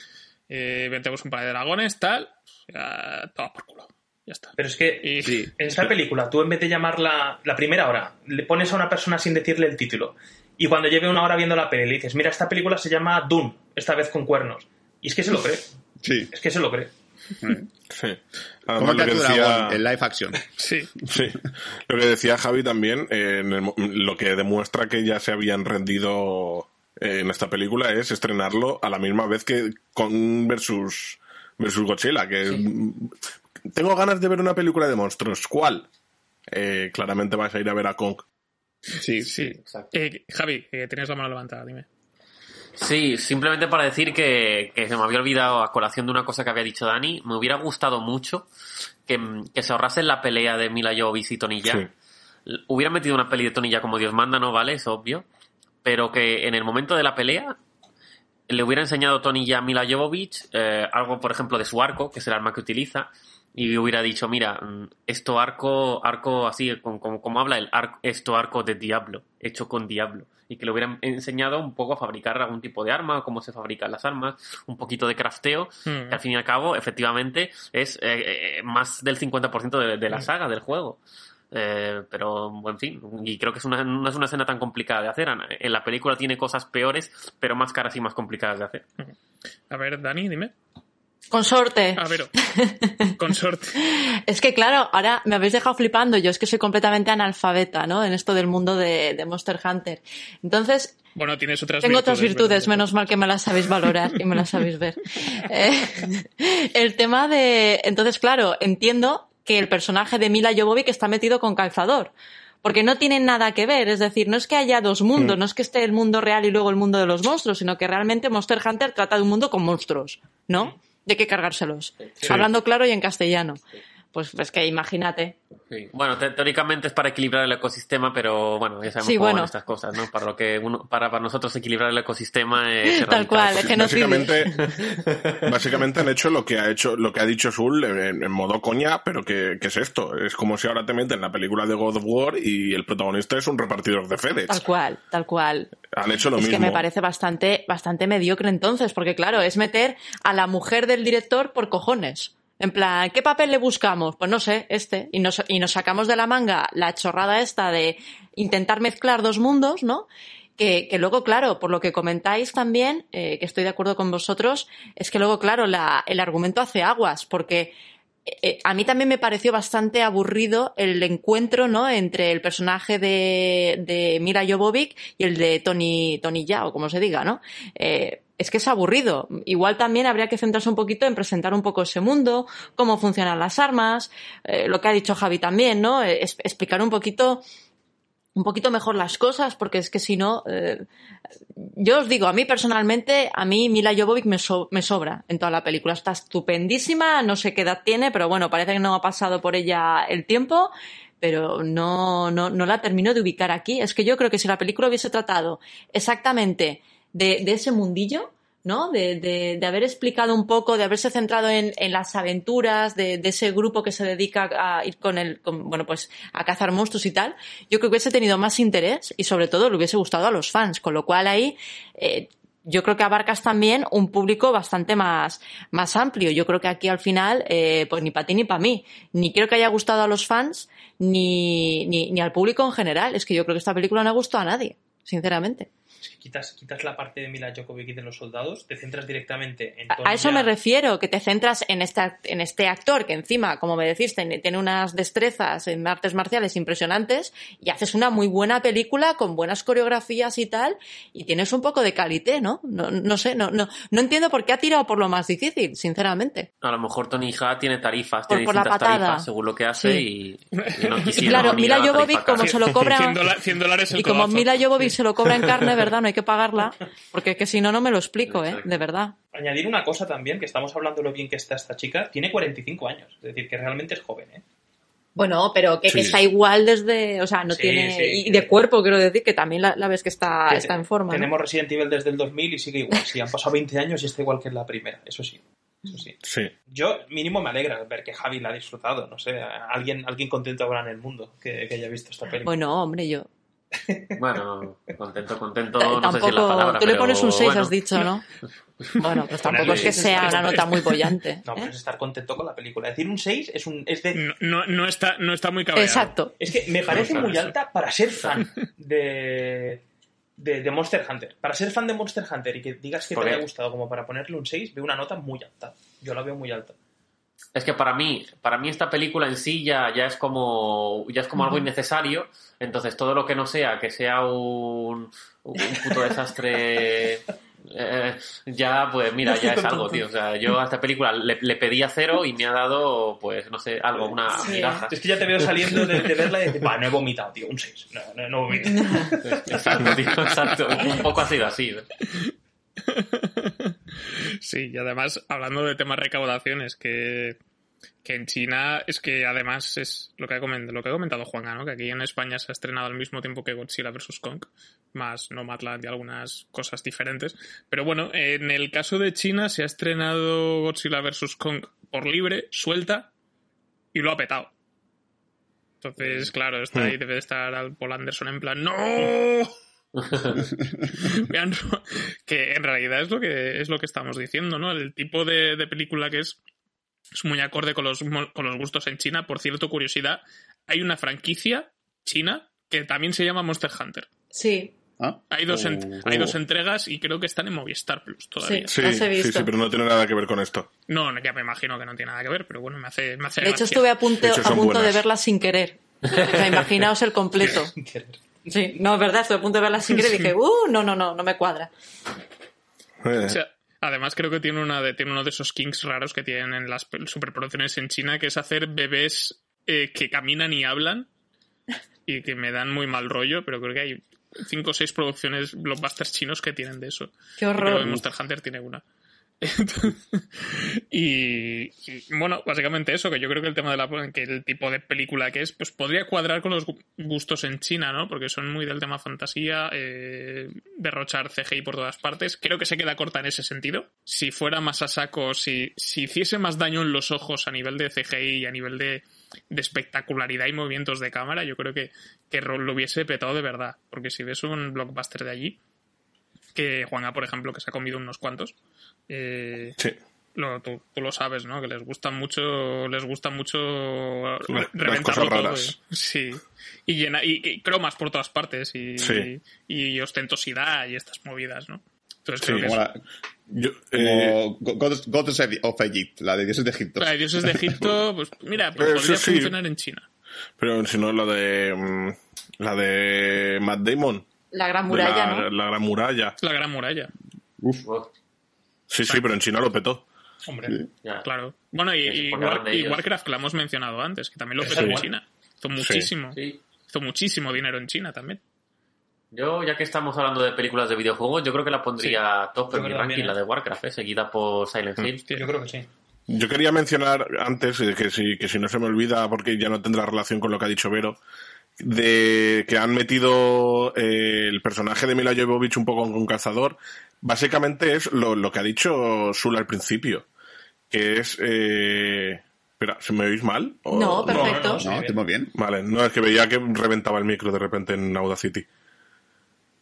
eh, vendemos un par de dragones, tal, ya, toma por culo. Ya está. Pero es que Y- Sí. en esta película, tú en vez de llamarla la primera hora, le pones a una persona sin decirle el título. Y cuando lleve una hora viendo la peli, le dices, mira, esta película se llama Dune, esta vez con cuernos. Y es que se lo cree. Sí. Es que se lo cree. Sí. ¿Cómo Además, te lo que decía? En live action. Sí, sí, lo que decía Javi también, eh, en el mo- lo que demuestra que ya se habían rendido eh, en esta película es estrenarlo a la misma vez que con versus, versus Godzilla, que mm, tengo ganas de ver una película de monstruos. ¿Cuál? Eh, claramente vas a ir a ver a Kong. Sí, sí. Eh, Javi, eh, tenías la mano levantada, dime. Sí, simplemente para decir que, que se me había olvidado a colación de una cosa que había dicho Dani, me hubiera gustado mucho que, que se ahorrasen la pelea de Mila Jovovich y Tony Jaa. Sí. Hubieran metido una peli de Tony Jaa como Dios manda, no vale, es obvio, pero que en el momento de la pelea le hubiera enseñado Tony Jaa a Mila Jovovich eh, algo, por ejemplo, de su arco, que es el arma que utiliza, y hubiera dicho, mira, mm, esto arco, arco así, como, como, como habla el arco, esto arco de Diablo, hecho con Diablo. Y que le hubieran enseñado un poco a fabricar algún tipo de arma, cómo se fabrican las armas, un poquito de crafteo, Mm. que al fin y al cabo, efectivamente, es eh, eh, más del 50% de, de la saga del juego. Eh, pero, en fin, y creo que es una, no es una escena tan complicada de hacer. Ana. En la película tiene cosas peores, pero más caras y más complicadas de hacer. A ver, Dani, dime. Consorte. A ver, consorte. Es que claro, ahora me habéis dejado flipando. Yo es que soy completamente analfabeta, ¿no? En esto del mundo de, de Monster Hunter. Entonces, Bueno, tienes otras tengo virtudes. otras virtudes, ¿verdad? menos mal que me las sabéis valorar y me las sabéis ver. Eh, el tema de, entonces claro, entiendo que el personaje de Mila Jovovich está metido con calzador. Porque no tienen nada que ver, es decir, no es que haya dos mundos, no es que esté el mundo real y luego el mundo de los monstruos, sino que realmente Monster Hunter trata de un mundo con monstruos, ¿no? De que cargárselos. Hablando claro y en castellano. Pues es que imagínate. Bueno, te- teóricamente es para equilibrar el ecosistema, pero bueno, ya sabemos Sí, cómo van bueno. estas cosas, ¿no? Para lo que uno, para, para nosotros equilibrar el ecosistema es Tal cual, es genocidio. Básicamente, básicamente han hecho lo que ha hecho, lo que ha dicho Sul en, en modo coña, pero que, que es esto. Es como si ahora te meten la película de God of War y el protagonista es un repartidor de FedEx. Tal cual, tal cual. Han hecho lo es mismo. que me parece bastante, bastante mediocre entonces, porque claro, es meter a la mujer del director por cojones. En plan, ¿qué papel le buscamos? Pues no sé, este. Y nos, y nos sacamos de la manga la chorrada esta de intentar mezclar dos mundos, ¿no? Que, que luego, claro, por lo que comentáis también, eh, que estoy de acuerdo con vosotros, es que luego, claro, la, el argumento hace aguas, porque eh, a mí también me pareció bastante aburrido el encuentro, ¿no? Entre el personaje de, de Mira Jovovich y el de Tony, Tony Ya, como se diga, ¿no? Eh, es que es aburrido. Igual también habría que centrarse un poquito en presentar un poco ese mundo, cómo funcionan las armas, eh, lo que ha dicho Javi también, ¿no? Eh, es- explicar un poquito un poquito mejor las cosas, porque es que si no, eh, yo os digo, a mí personalmente, a mí Mila Jovovich me, me sobra en toda la película. Está estupendísima, no sé qué edad tiene, pero bueno, parece que no ha pasado por ella el tiempo, pero no, no, no la termino de ubicar aquí. Es que yo creo que si la película hubiese tratado exactamente de, de ese mundillo, ¿no? De, de, de haber explicado un poco, de haberse centrado en, en las aventuras de, de ese grupo que se dedica a ir con el, con, bueno, pues a cazar monstruos y tal, yo creo que hubiese tenido más interés y sobre todo le hubiese gustado a los fans, con lo cual ahí, eh, yo creo que abarcas también un público bastante más, más amplio. Yo creo que aquí al final, eh, pues ni para ti ni para mí. Ni creo que haya gustado a los fans, ni, ni, ni al público en general. Es que yo creo que esta película no ha gustado a nadie, sinceramente. Es que quitas, quitas la parte de Mila Djokovic y de los soldados, te centras directamente en A- Tony A eso me refiero, que te centras en este, en este actor que encima, como me decís, tiene, tiene unas destrezas en artes marciales impresionantes y haces una muy buena película con buenas coreografías y tal y tienes un poco de calité, ¿no? No, no sé, no, no, no entiendo por qué ha tirado por lo más difícil, sinceramente. A lo mejor Tony Jaa tiene tarifas, Por- tiene por la distintas patada. tarifas según lo que hace Sí. y, y no Y quisiera claro, unir Mila tarifa como se lo cobra... 100, dola- 100 dólares el Y como codazo. Mila Jovovich se lo cobra en carne, ¿verdad? No hay que pagarla, porque es que si no, no me lo explico, ¿eh? De verdad. Añadir una cosa también, que estamos hablando de lo bien que está esta chica, tiene 45 años, es decir, que realmente es joven, ¿eh? Bueno, pero que, está igual desde, o sea, no Sí, tiene, sí, y de cuerpo quiero decir que también la, la ves que está, Que está en forma. ¿no? Tenemos Resident Evil desde el 2000 y sigue igual. Sí, han pasado 20 años y está igual que en la primera, eso sí. Eso sí. Sí. Yo, mínimo, me alegra ver que Javi la ha disfrutado. No sé, alguien, alguien contento habrá en el mundo que, que haya visto esta película. Bueno, hombre, yo. Bueno, contento, contento, T- no sé tampoco. si es la palabra, tú le pones un 6, bueno. has dicho, ¿no? Bueno, pues tampoco es que sea una nota muy bollante. No, ¿eh? pero es estar contento con la película. Decir un 6 es un. Es, de, No, no, no está, no está muy cabreado. Exacto. es que me parece muy eso. alta para ser fan de, de, de Monster Hunter. Para ser fan de Monster Hunter y que digas que te haya gustado como para ponerle un 6, veo una nota muy alta. Yo la veo muy alta. Es que para mí, para mí esta película en sí ya, ya es como ya es como algo innecesario. Entonces todo lo que no sea que sea un, un puto desastre eh, ya pues mira ya es algo tío. O sea yo a esta película le, le pedía cero y me ha dado pues no sé algo una Sí. migaja. Es que ya te veo saliendo de, de verla y decir, va, no he vomitado, tío, un 6. No, no, no he vomitado. Exacto, tío, exacto. Un poco ha sido así. Sí, y además, hablando de temas recaudaciones, que, que en China es que además es lo que ha comentado, lo que ha comentado Juanga, ¿no? Que aquí en España se ha estrenado al mismo tiempo que Godzilla vs. Kong, más Nomadland y algunas cosas diferentes. Pero bueno, en el caso de China se ha estrenado Godzilla vs. Kong por libre, suelta, y lo ha petado. Entonces, claro, está ahí, debe de estar al Paul Anderson en plan, ¡No! Ro- que en realidad es lo que es lo que estamos diciendo, ¿no? El tipo de, de película que es es muy acorde con los, mo- con los gustos en China. Por cierto, curiosidad, hay una franquicia china que también se llama Monster Hunter. Sí, ¿Ah? Hay dos, en- Oh. hay dos entregas y creo que están en Movistar Plus todavía. Sí. Sí, sí, pero no tiene nada que ver con esto. No, ya me imagino que no tiene nada que ver, pero bueno, me hace, me hace de hecho gracia. estuve a punto, De hecho, a punto de verla sin querer. O sea, imaginaos el completo. Sí, no, es verdad, estuve a punto de verla sin querer y dije, uh, no, no, no, no me cuadra. O sea, además creo que tiene, una de, tiene uno de esos kinks raros que tienen en las superproducciones en China, que es hacer bebés eh, que caminan y hablan y que me dan muy mal rollo, pero creo que hay cinco o seis producciones blockbusters chinos que tienen de eso. Qué Y creo que horror. Monster Hunter tiene una. y, bueno, básicamente eso, que yo creo que el tema de la que el tipo de película que es, pues podría cuadrar con los gu- gustos en China, ¿no? Porque son muy del tema fantasía, eh, derrochar CGI por todas partes. Creo que se queda corta en ese sentido. Si fuera más a saco, si, si hiciese más daño en los ojos a nivel de CGI y a nivel de, de espectacularidad y movimientos de cámara, yo creo que, que lo hubiese petado de verdad. Porque si ves un blockbuster de allí, que Juanga, por ejemplo, que se ha comido unos cuantos, eh, sí. lo- tú, tú lo sabes, ¿no? Que les gusta mucho, les gusta mucho Las reventarlo cosas todo. raras. eh. Sí. Y llena, y, y cromas por todas partes y, Sí. y, ostentosidad y estas movidas, ¿no? Entonces Sí, creo que Como, es- la- Yo, eh, como Gods, Gods of Egypt, la de dioses de Egipto. Ay, dioses de Egipto, pues mira, pues Eso podría sí. funcionar en China. pero si no, la de. mm, La de Matt Damon. La gran muralla, la, ¿no? la Gran Muralla. La gran muralla, Uf. Uf, Sí, sí, pero en China lo petó. Hombre. claro. Bueno, y, War-. Warcraft, que la hemos mencionado antes, que también lo petó en. China. Hizo muchísimo. Sí. Hizo muchísimo dinero en China también. Yo, ya que estamos hablando de películas de videojuegos, yo creo que la pondría top en mi ranking, también, la ¿eh? de Warcraft, ¿eh? seguida por Silent Hill. Yo creo que sí. Yo quería mencionar antes, eh, que si, que si no se me olvida, porque ya no tendrá relación con lo que ha dicho Vero, de que han metido eh, el personaje de Mila Jovovich un poco con un calzador. Básicamente es lo, lo que ha dicho Sul al principio, que es... Eh... Espera, ¿se me oís mal? ¿O- No, perfecto. no, No, bien. Vale, no, es que veía que reventaba el micro de repente en Audacity.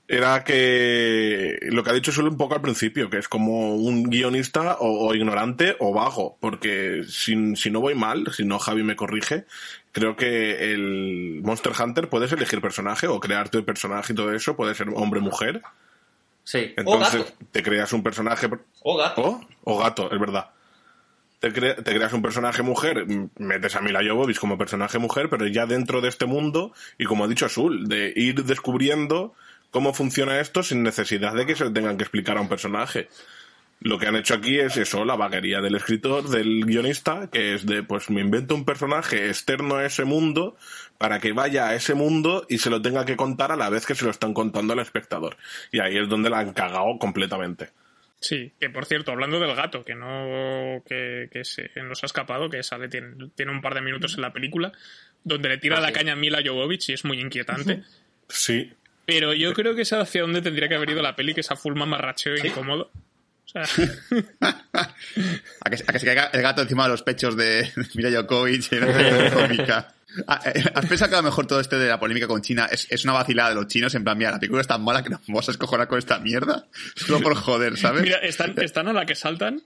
Era que lo que ha dicho solo un poco al principio, que es como un guionista o, o ignorante o vago, porque si, si no voy mal, si no Javi me corrige, creo que el Monster Hunter puedes elegir personaje o crearte el personaje y todo eso, puede ser hombre mujer. Sí. Entonces gato. te creas un personaje O gato. o, o gato, es verdad. Te, cre- te creas un personaje mujer, metes a Mila Jovovich como personaje mujer, pero ya dentro de este mundo, y como ha dicho Azul, de ir descubriendo cómo funciona esto sin necesidad de que se tengan que explicar a un personaje. Lo que han hecho aquí es eso, la vaguería del escritor, del guionista, que es de, pues me invento un personaje externo a ese mundo para que vaya a ese mundo y se lo tenga que contar a la vez que se lo están contando al espectador. Y ahí es donde la han cagado completamente. Sí, que por cierto, hablando del gato, que no que, que se nos ha escapado, que sale, tiene, tiene un par de minutos en la película, donde le tira Ah, la sí. caña a Mila Jovovich y es muy inquietante. Sí. Pero yo creo que es hacia donde tendría que haber ido la peli, que es a full mamarracheo incómodo. O sea, A que, a que se caiga el gato encima de los pechos de Mira una cómica. ¿Has pensado que a lo mejor todo este de la polémica con China es, es una vacilada de los chinos? En plan, mira, la película es tan mala que nos vamos a escojonar con esta mierda. Solo por joder, ¿sabes? mira, están, están a la que saltan.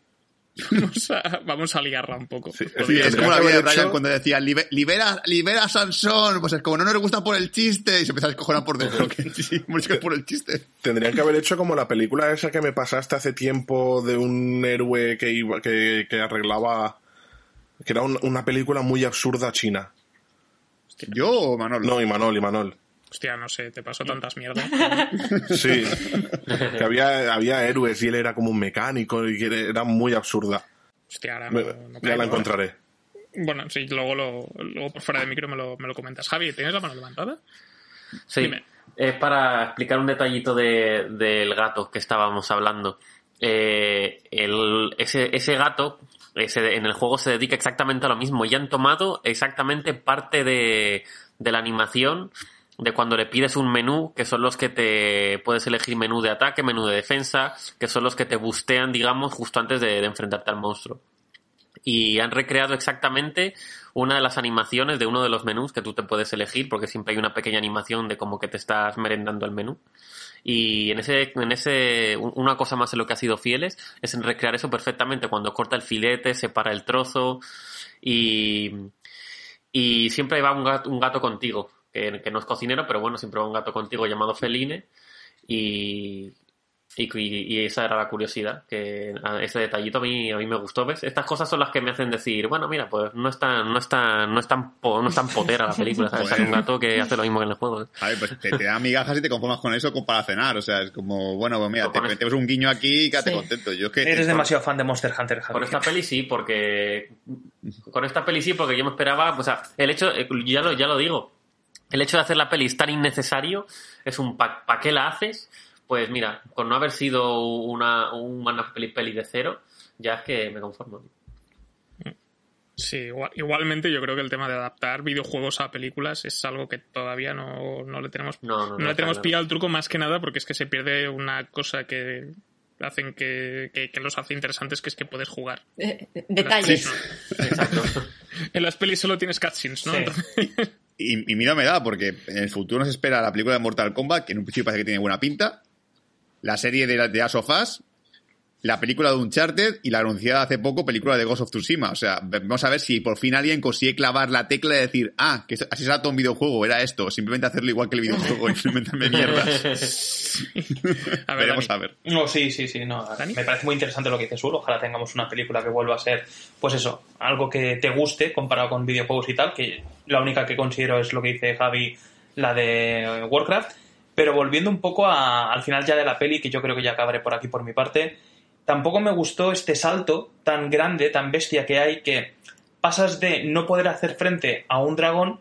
Vamos a, vamos a liarla un poco. Sí, Sí, Tendría es como la vida de Brian cuando decía "Libe- libera, libera a Sansón. Pues es como no nos gusta por el chiste. Y se empieza a escojonar por dentro. que sí, es que es por el chiste. Tendrían que haber hecho como la película esa que me pasaste hace tiempo de un héroe que iba, que, que arreglaba. que era un- una película muy absurda china. Yo o Manolo. No, Imanol, Imanol. Hostia, no sé, te pasó tantas mierdas. Sí. que había, había héroes y él era como un mecánico y que era muy absurda. Hostia, ahora Me- no, no ya la encontraré. Bueno, sí, luego, lo, luego por fuera de micro me lo, me lo comentas. Javi, ¿tienes la mano levantada? Sí, Dime. es para explicar un detallito de- del gato que estábamos hablando. Eh, el- ese, ese gato ese, en el juego se dedica exactamente a lo mismo y han tomado exactamente parte de, de la animación de cuando le pides un menú, que son los que te puedes elegir menú de ataque, menú de defensa, que son los que te bustean, digamos, justo antes de, enfrentarte al monstruo. Y han recreado exactamente una de las animaciones de uno de los menús que tú te puedes elegir, porque siempre hay una pequeña animación de como que te estás merendando el menú. Y en ese, en ese, una cosa más en lo que ha sido fieles es en recrear eso perfectamente cuando corta el filete, separa el trozo y, y siempre va un gato, un gato contigo, que, que no es cocinero, pero bueno, siempre va un gato contigo llamado Feline y, y, y esa era la curiosidad, que ese detallito a mí, a mí me gustó, ¿ves? Estas cosas son las que me hacen decir, bueno, mira, pues no es tan, no es tan, no es tan, po- no es tan potera la película, ¿sabes? Sale un gato que hace lo mismo que en el juego. ¿eh? A ver, pues te, te da migajas y te conformas con eso para cenar. O sea, es como, bueno, pues mira, te metemos un guiño aquí y quédate Sí. contento. Yo es que. Eres demasiado fan de Monster Hunter, Javi. Con esta peli sí, porque con esta peli sí, porque yo me esperaba, o sea, el hecho, eh, ya lo, ya lo digo, el hecho de hacer la peli es tan innecesario, es un ¿para pa qué la haces? Pues mira, con no haber sido una, una peli, peli de cero, ya es que me conformo. Sí, igual- igualmente yo creo que el tema de adaptar videojuegos a películas es algo que todavía no, no le tenemos, No, no, no no, le tenemos pillado el truco más que nada porque es que se pierde una cosa que hacen que, que, que los hace interesantes, que es que puedes jugar. Eh, detalles. Exacto. En las pelis solo tienes cutscenes, ¿no? Sí. Y, y miedo me da, porque en el futuro nos espera la película de Mortal Kombat, que en un principio parece que tiene buena pinta, la serie de, de As of Us, la película de Uncharted y la anunciada hace poco película de Ghost of Tsushima. O sea, vamos a ver si por fin alguien consigue clavar la tecla y decir, ah, que esto- así se trata un videojuego, era esto, simplemente hacerlo igual que el videojuego y inventarme mierdas. A ver, Veremos Dani. a ver. No, sí, sí, sí. No. ¿Dani? Me parece muy interesante lo que dices, Ur. Ojalá tengamos una película que vuelva a ser, pues eso, algo que te guste comparado con videojuegos y tal, que la única que considero es lo que dice Javi, la de Warcraft. Pero volviendo un poco a- al final ya de la peli, que yo creo que ya acabaré por aquí por mi parte, tampoco me gustó este salto tan grande, tan bestia que hay, que pasas de no poder hacer frente a un dragón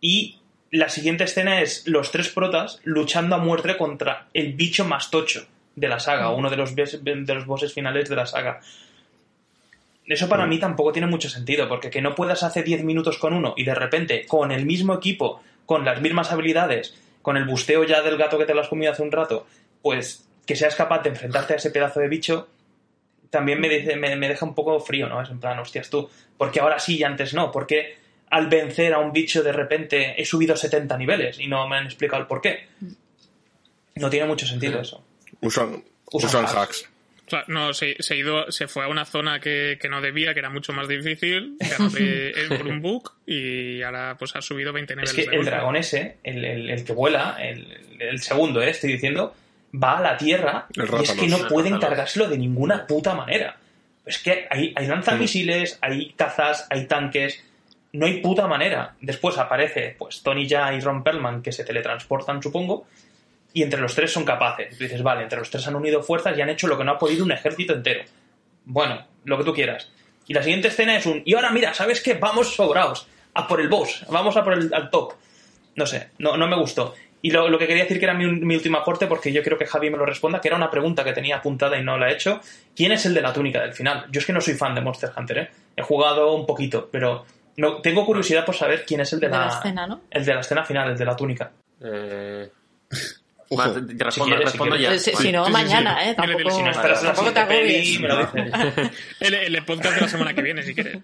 y la siguiente escena es los tres protas luchando a muerte contra el bicho más tocho de la saga, uno de los, de los bosses finales de la saga. Eso para mí tampoco tiene mucho sentido, porque que no puedas hacer 10 minutos con uno y de repente con el mismo equipo, con las mismas habilidades, con el busteo ya del gato que te lo has comido hace un rato, pues que seas capaz de enfrentarte a ese pedazo de bicho, también me, dice, me, me deja un poco frío, ¿no? Es en plan, hostias tú, porque ahora sí y antes no? Porque al vencer a un bicho de repente he subido 70 niveles y no me han explicado el por qué? No tiene mucho sentido eso. Usan, Usan usan hacks. hacks. No, se, se, ido, se fue a una zona que, que no debía, que era mucho más difícil, que por un bug, y ahora pues ha subido 20 niveles. Es que de el golpe. dragón ese, el, el- el que vuela, el, el segundo, eh, estoy diciendo, va a la Tierra El y es que no pueden rátalos. cargárselo de ninguna puta manera. Es que hay, hay lanzamisiles, hay cazas, hay tanques, no hay puta manera. Después aparece pues Tony Jaa y Ron Perlman que se teletransportan, supongo, y entre los tres son capaces. Tú dices, vale, entre los tres han unido fuerzas y han hecho lo que no ha podido un ejército entero. Bueno, lo que tú quieras. Y la siguiente escena es un, y ahora mira, ¿sabes qué? Vamos sobraos, a por el boss, vamos a por el al top. No sé, no, no me gustó. Y lo, lo que quería decir que era mi, mi último aporte, porque yo creo que Javi me lo responda, que era una pregunta que tenía apuntada y no la he hecho. ¿Quién es el de la túnica del final? Yo es que no soy fan de Monster Hunter, ¿eh? He jugado un poquito, pero no, tengo curiosidad por saber quién es el de, De la escena, ¿no? El de la escena final, el de la túnica. Eh. Va, te- respondo, Si quieres, respondo si ya. Si, si no, Sí, sí, sí. mañana, ¿eh? Tampoco, si no Esperas tampoco te agobies. me lo dices. El, el podcast de la semana que viene, si quieres.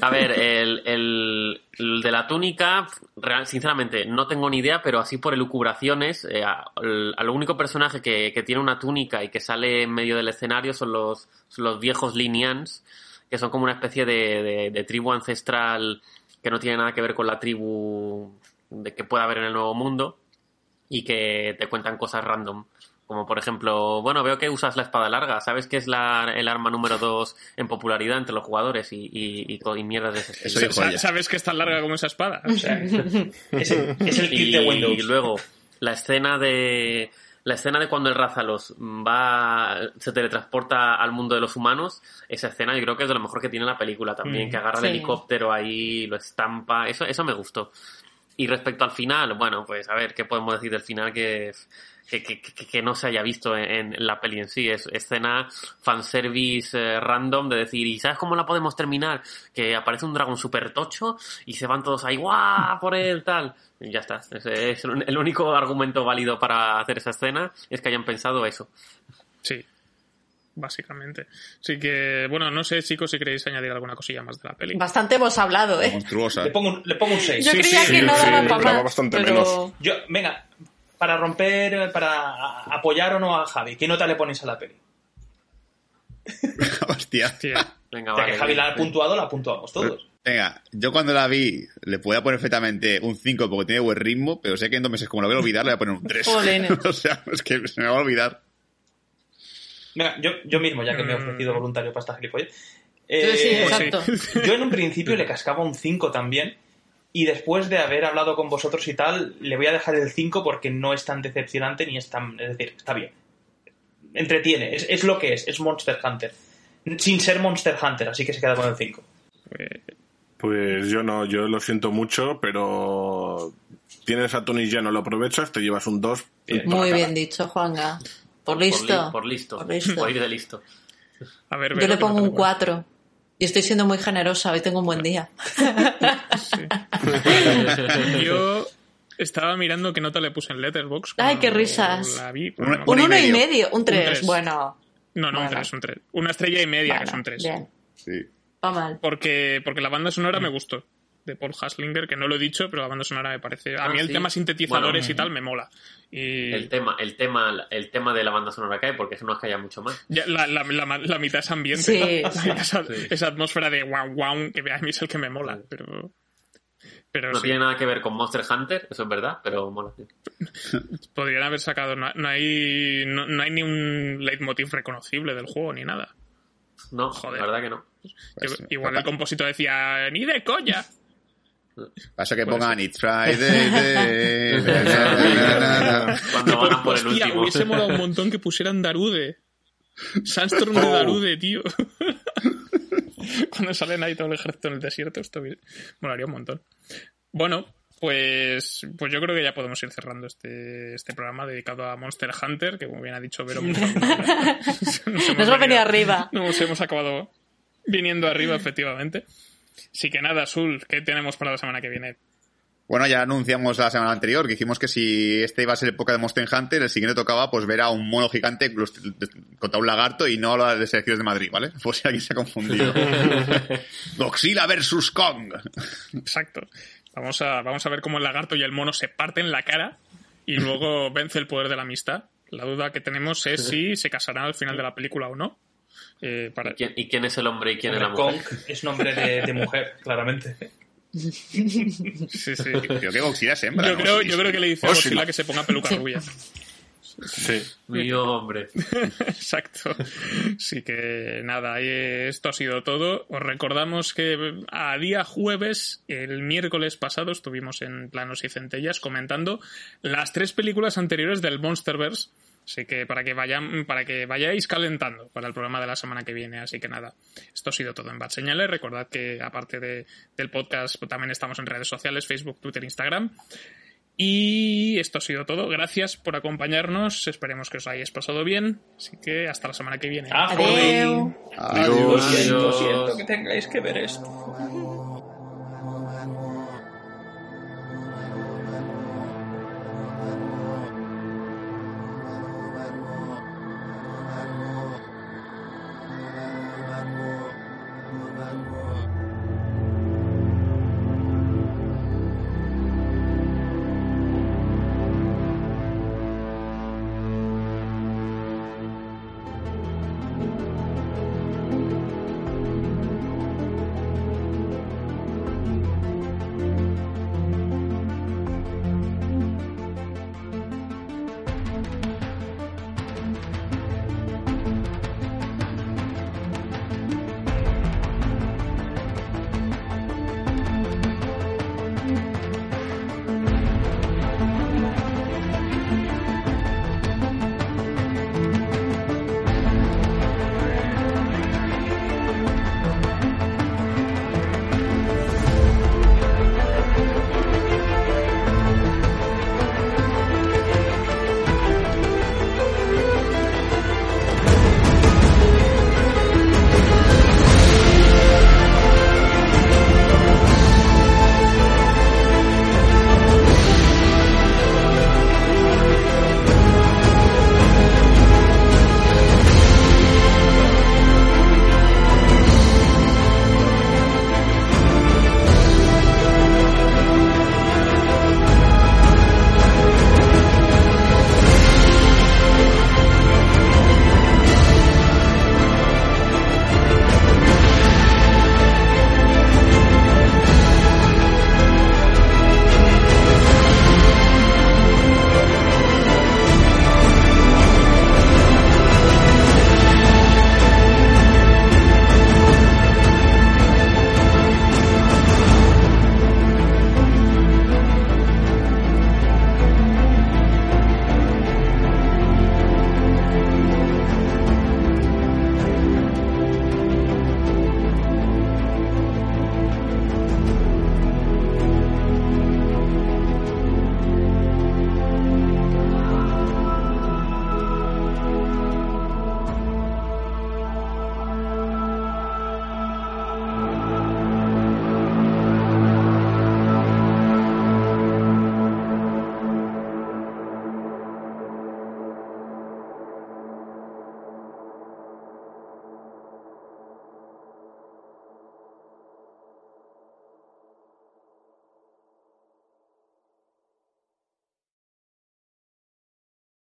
A ver, el, el- el de la túnica, real- sinceramente, no tengo ni idea, pero así por elucubraciones, eh, al único personaje que, que tiene una túnica y que sale en medio del escenario son los, son los viejos Linians, que son como una especie de, de- de tribu ancestral que no tiene nada que ver con la tribu de que pueda haber en el nuevo mundo y que te cuentan cosas random. Como por ejemplo, bueno, veo que usas la espada larga, ¿sabes que es la, el arma número 2 en popularidad entre los jugadores y, y, y, y mierdas de ese estilo? Eso. ¿Sabes que es tan larga como esa espada? O sea, Es el, es el kit de Windows. Y luego, la escena de. La escena de cuando el Rázalos va. se teletransporta al mundo de los humanos, esa escena yo creo que es de lo mejor que tiene la película también, Mm. que agarra Sí. el helicóptero ahí, lo estampa, eso, eso me gustó. Y respecto al final, bueno, pues a ver, ¿qué podemos decir del final que, que, que, que- no se haya visto en, la peli en sí? Es escena fanservice eh, random de decir, ¿y sabes cómo la podemos terminar? Que aparece un dragón super tocho y se van todos ahí, ¡guau! por él, tal. Y ya está. Ese es el único argumento válido para hacer esa escena, es que hayan pensado eso. sí. Básicamente. Así que, bueno, no sé, chicos, si queréis añadir alguna cosilla más de la peli. Bastante hemos hablado, ¿eh? Monstruosa. Le pongo un, le pongo un 6. Yo Sí, creía sí, que sí, no daba sí, para daba más, bastante pero... menos. Yo, venga, para romper, para apoyar o no a Javi, ¿qué nota le ponéis a la peli? Hostia. Venga, Ya vale. que Javi la ha puntuado, la puntuamos todos. Venga, yo cuando la vi le podía poner perfectamente un 5 porque tiene buen ritmo, pero sé que en dos meses, como lo voy a olvidar, le voy a poner un 3. Jolines. o sea, es que se me va a olvidar. Venga, yo, yo mismo, ya que me he Mm. ofrecido voluntario para esta gilipollas. Sí, Eh, sí, Pues sí. exacto. Yo en un principio le cascaba un 5 también. Y después de haber hablado con vosotros y tal, le voy a dejar el 5 porque no es tan decepcionante ni es tan. Es decir, está bien. Entretiene, es, es lo que es, es Monster Hunter. Sin ser Monster Hunter, así que se queda con el 5. pues, Pues yo no, yo lo siento mucho, pero tienes a Tony ya no lo aprovechas, te llevas un 2. Muy bien dicho, Juanga. Por Por, li- listo. por listo. Por listo. Por ir de listo. a ver, Yo le que pongo un lo 4. Y estoy siendo muy generosa, hoy tengo un buen día. cuento. Yo estaba mirando qué nota le puse en Letterboxd. Ay, qué risas. la vi, pero Un- no- Un Uno y 1 y medio. un 3. tres. Bueno, No, no, un Bueno. 3, un 3. Una estrella y media, que bueno, es un 3. bien. Sí. Va mal. Porque, porque la banda sonora me gustó. De Paul Haslinger, que no lo he dicho, pero la banda sonora me parece. A Ah, mí el sí. tema sintetizadores Bueno. y tal me mola. Y El tema, el tema, el tema de la banda sonora hay, porque eso no es que haya mucho más. ya la, la, la, la mitad es ambiente. Sí, sí. esa, esa atmósfera de wow, wow, que a mí es el que me mola. Pero. Pero No sí, tiene nada que ver con Monster Hunter, eso es verdad, pero mola. sí. podrían haber sacado. No, no hay, no, no hay ni un leitmotiv reconocible del juego ni nada. No, Joder. la verdad que no. Pues, Yo- igual el compositor decía, ni de coña. Pasa que Puede pongan It's Friday. day. Cuando van por el Hostia, último. hubiese molado un montón que pusieran Darude. Sandstorm de Oh. Darude, tío. Cuando salen ahí todo el ejército en el desierto, esto molaría un montón. Bueno, pues, pues yo creo que ya podemos ir cerrando este, este programa dedicado a Monster Hunter, que como bien ha dicho Vero, nos Nos hemos venido arriba. Nos hemos acabado viniendo arriba, efectivamente. Así que nada, Azul, ¿qué tenemos para la semana que viene? Bueno, ya anunciamos la semana anterior que dijimos que si este iba a ser época de Monster Hunter, el siguiente tocaba pues ver a un mono gigante contra un lagarto y no a las selecciones de Madrid, ¿vale? Por si alguien se ha confundido. Godzilla versus Kong. Exacto. Vamos a, vamos a ver cómo el lagarto y el mono se parten la cara y luego vence el poder de la amistad. La duda que tenemos es si se casarán al final de la película o no. Eh, para... ¿Y quién, y quién es el hombre y quién es la Hombre, mujer? Kong es nombre de, de mujer, claramente. Sí, sí. Creo que Godzilla es hembra. Yo ¿no? creo, yo que le dice a Oh, sí, Godzilla que se ponga peluca rubia. Sí. Mi hombre. Exacto. Así que nada, esto ha sido todo. Os recordamos que a día jueves, el miércoles pasado, estuvimos en Planos y Centellas comentando las tres películas anteriores del Monsterverse. Así que para que vayan, para que vayáis calentando para el programa de la semana que viene. Así que nada, esto ha sido todo en Bad Señales. Recordad que aparte del podcast, pues también estamos en redes sociales, Facebook, Twitter, Instagram. Y esto ha sido todo. Gracias por acompañarnos. Esperemos que os hayáis pasado bien. Así que hasta la semana que viene. Adiós. Lo siento, siento que tengáis que ver esto.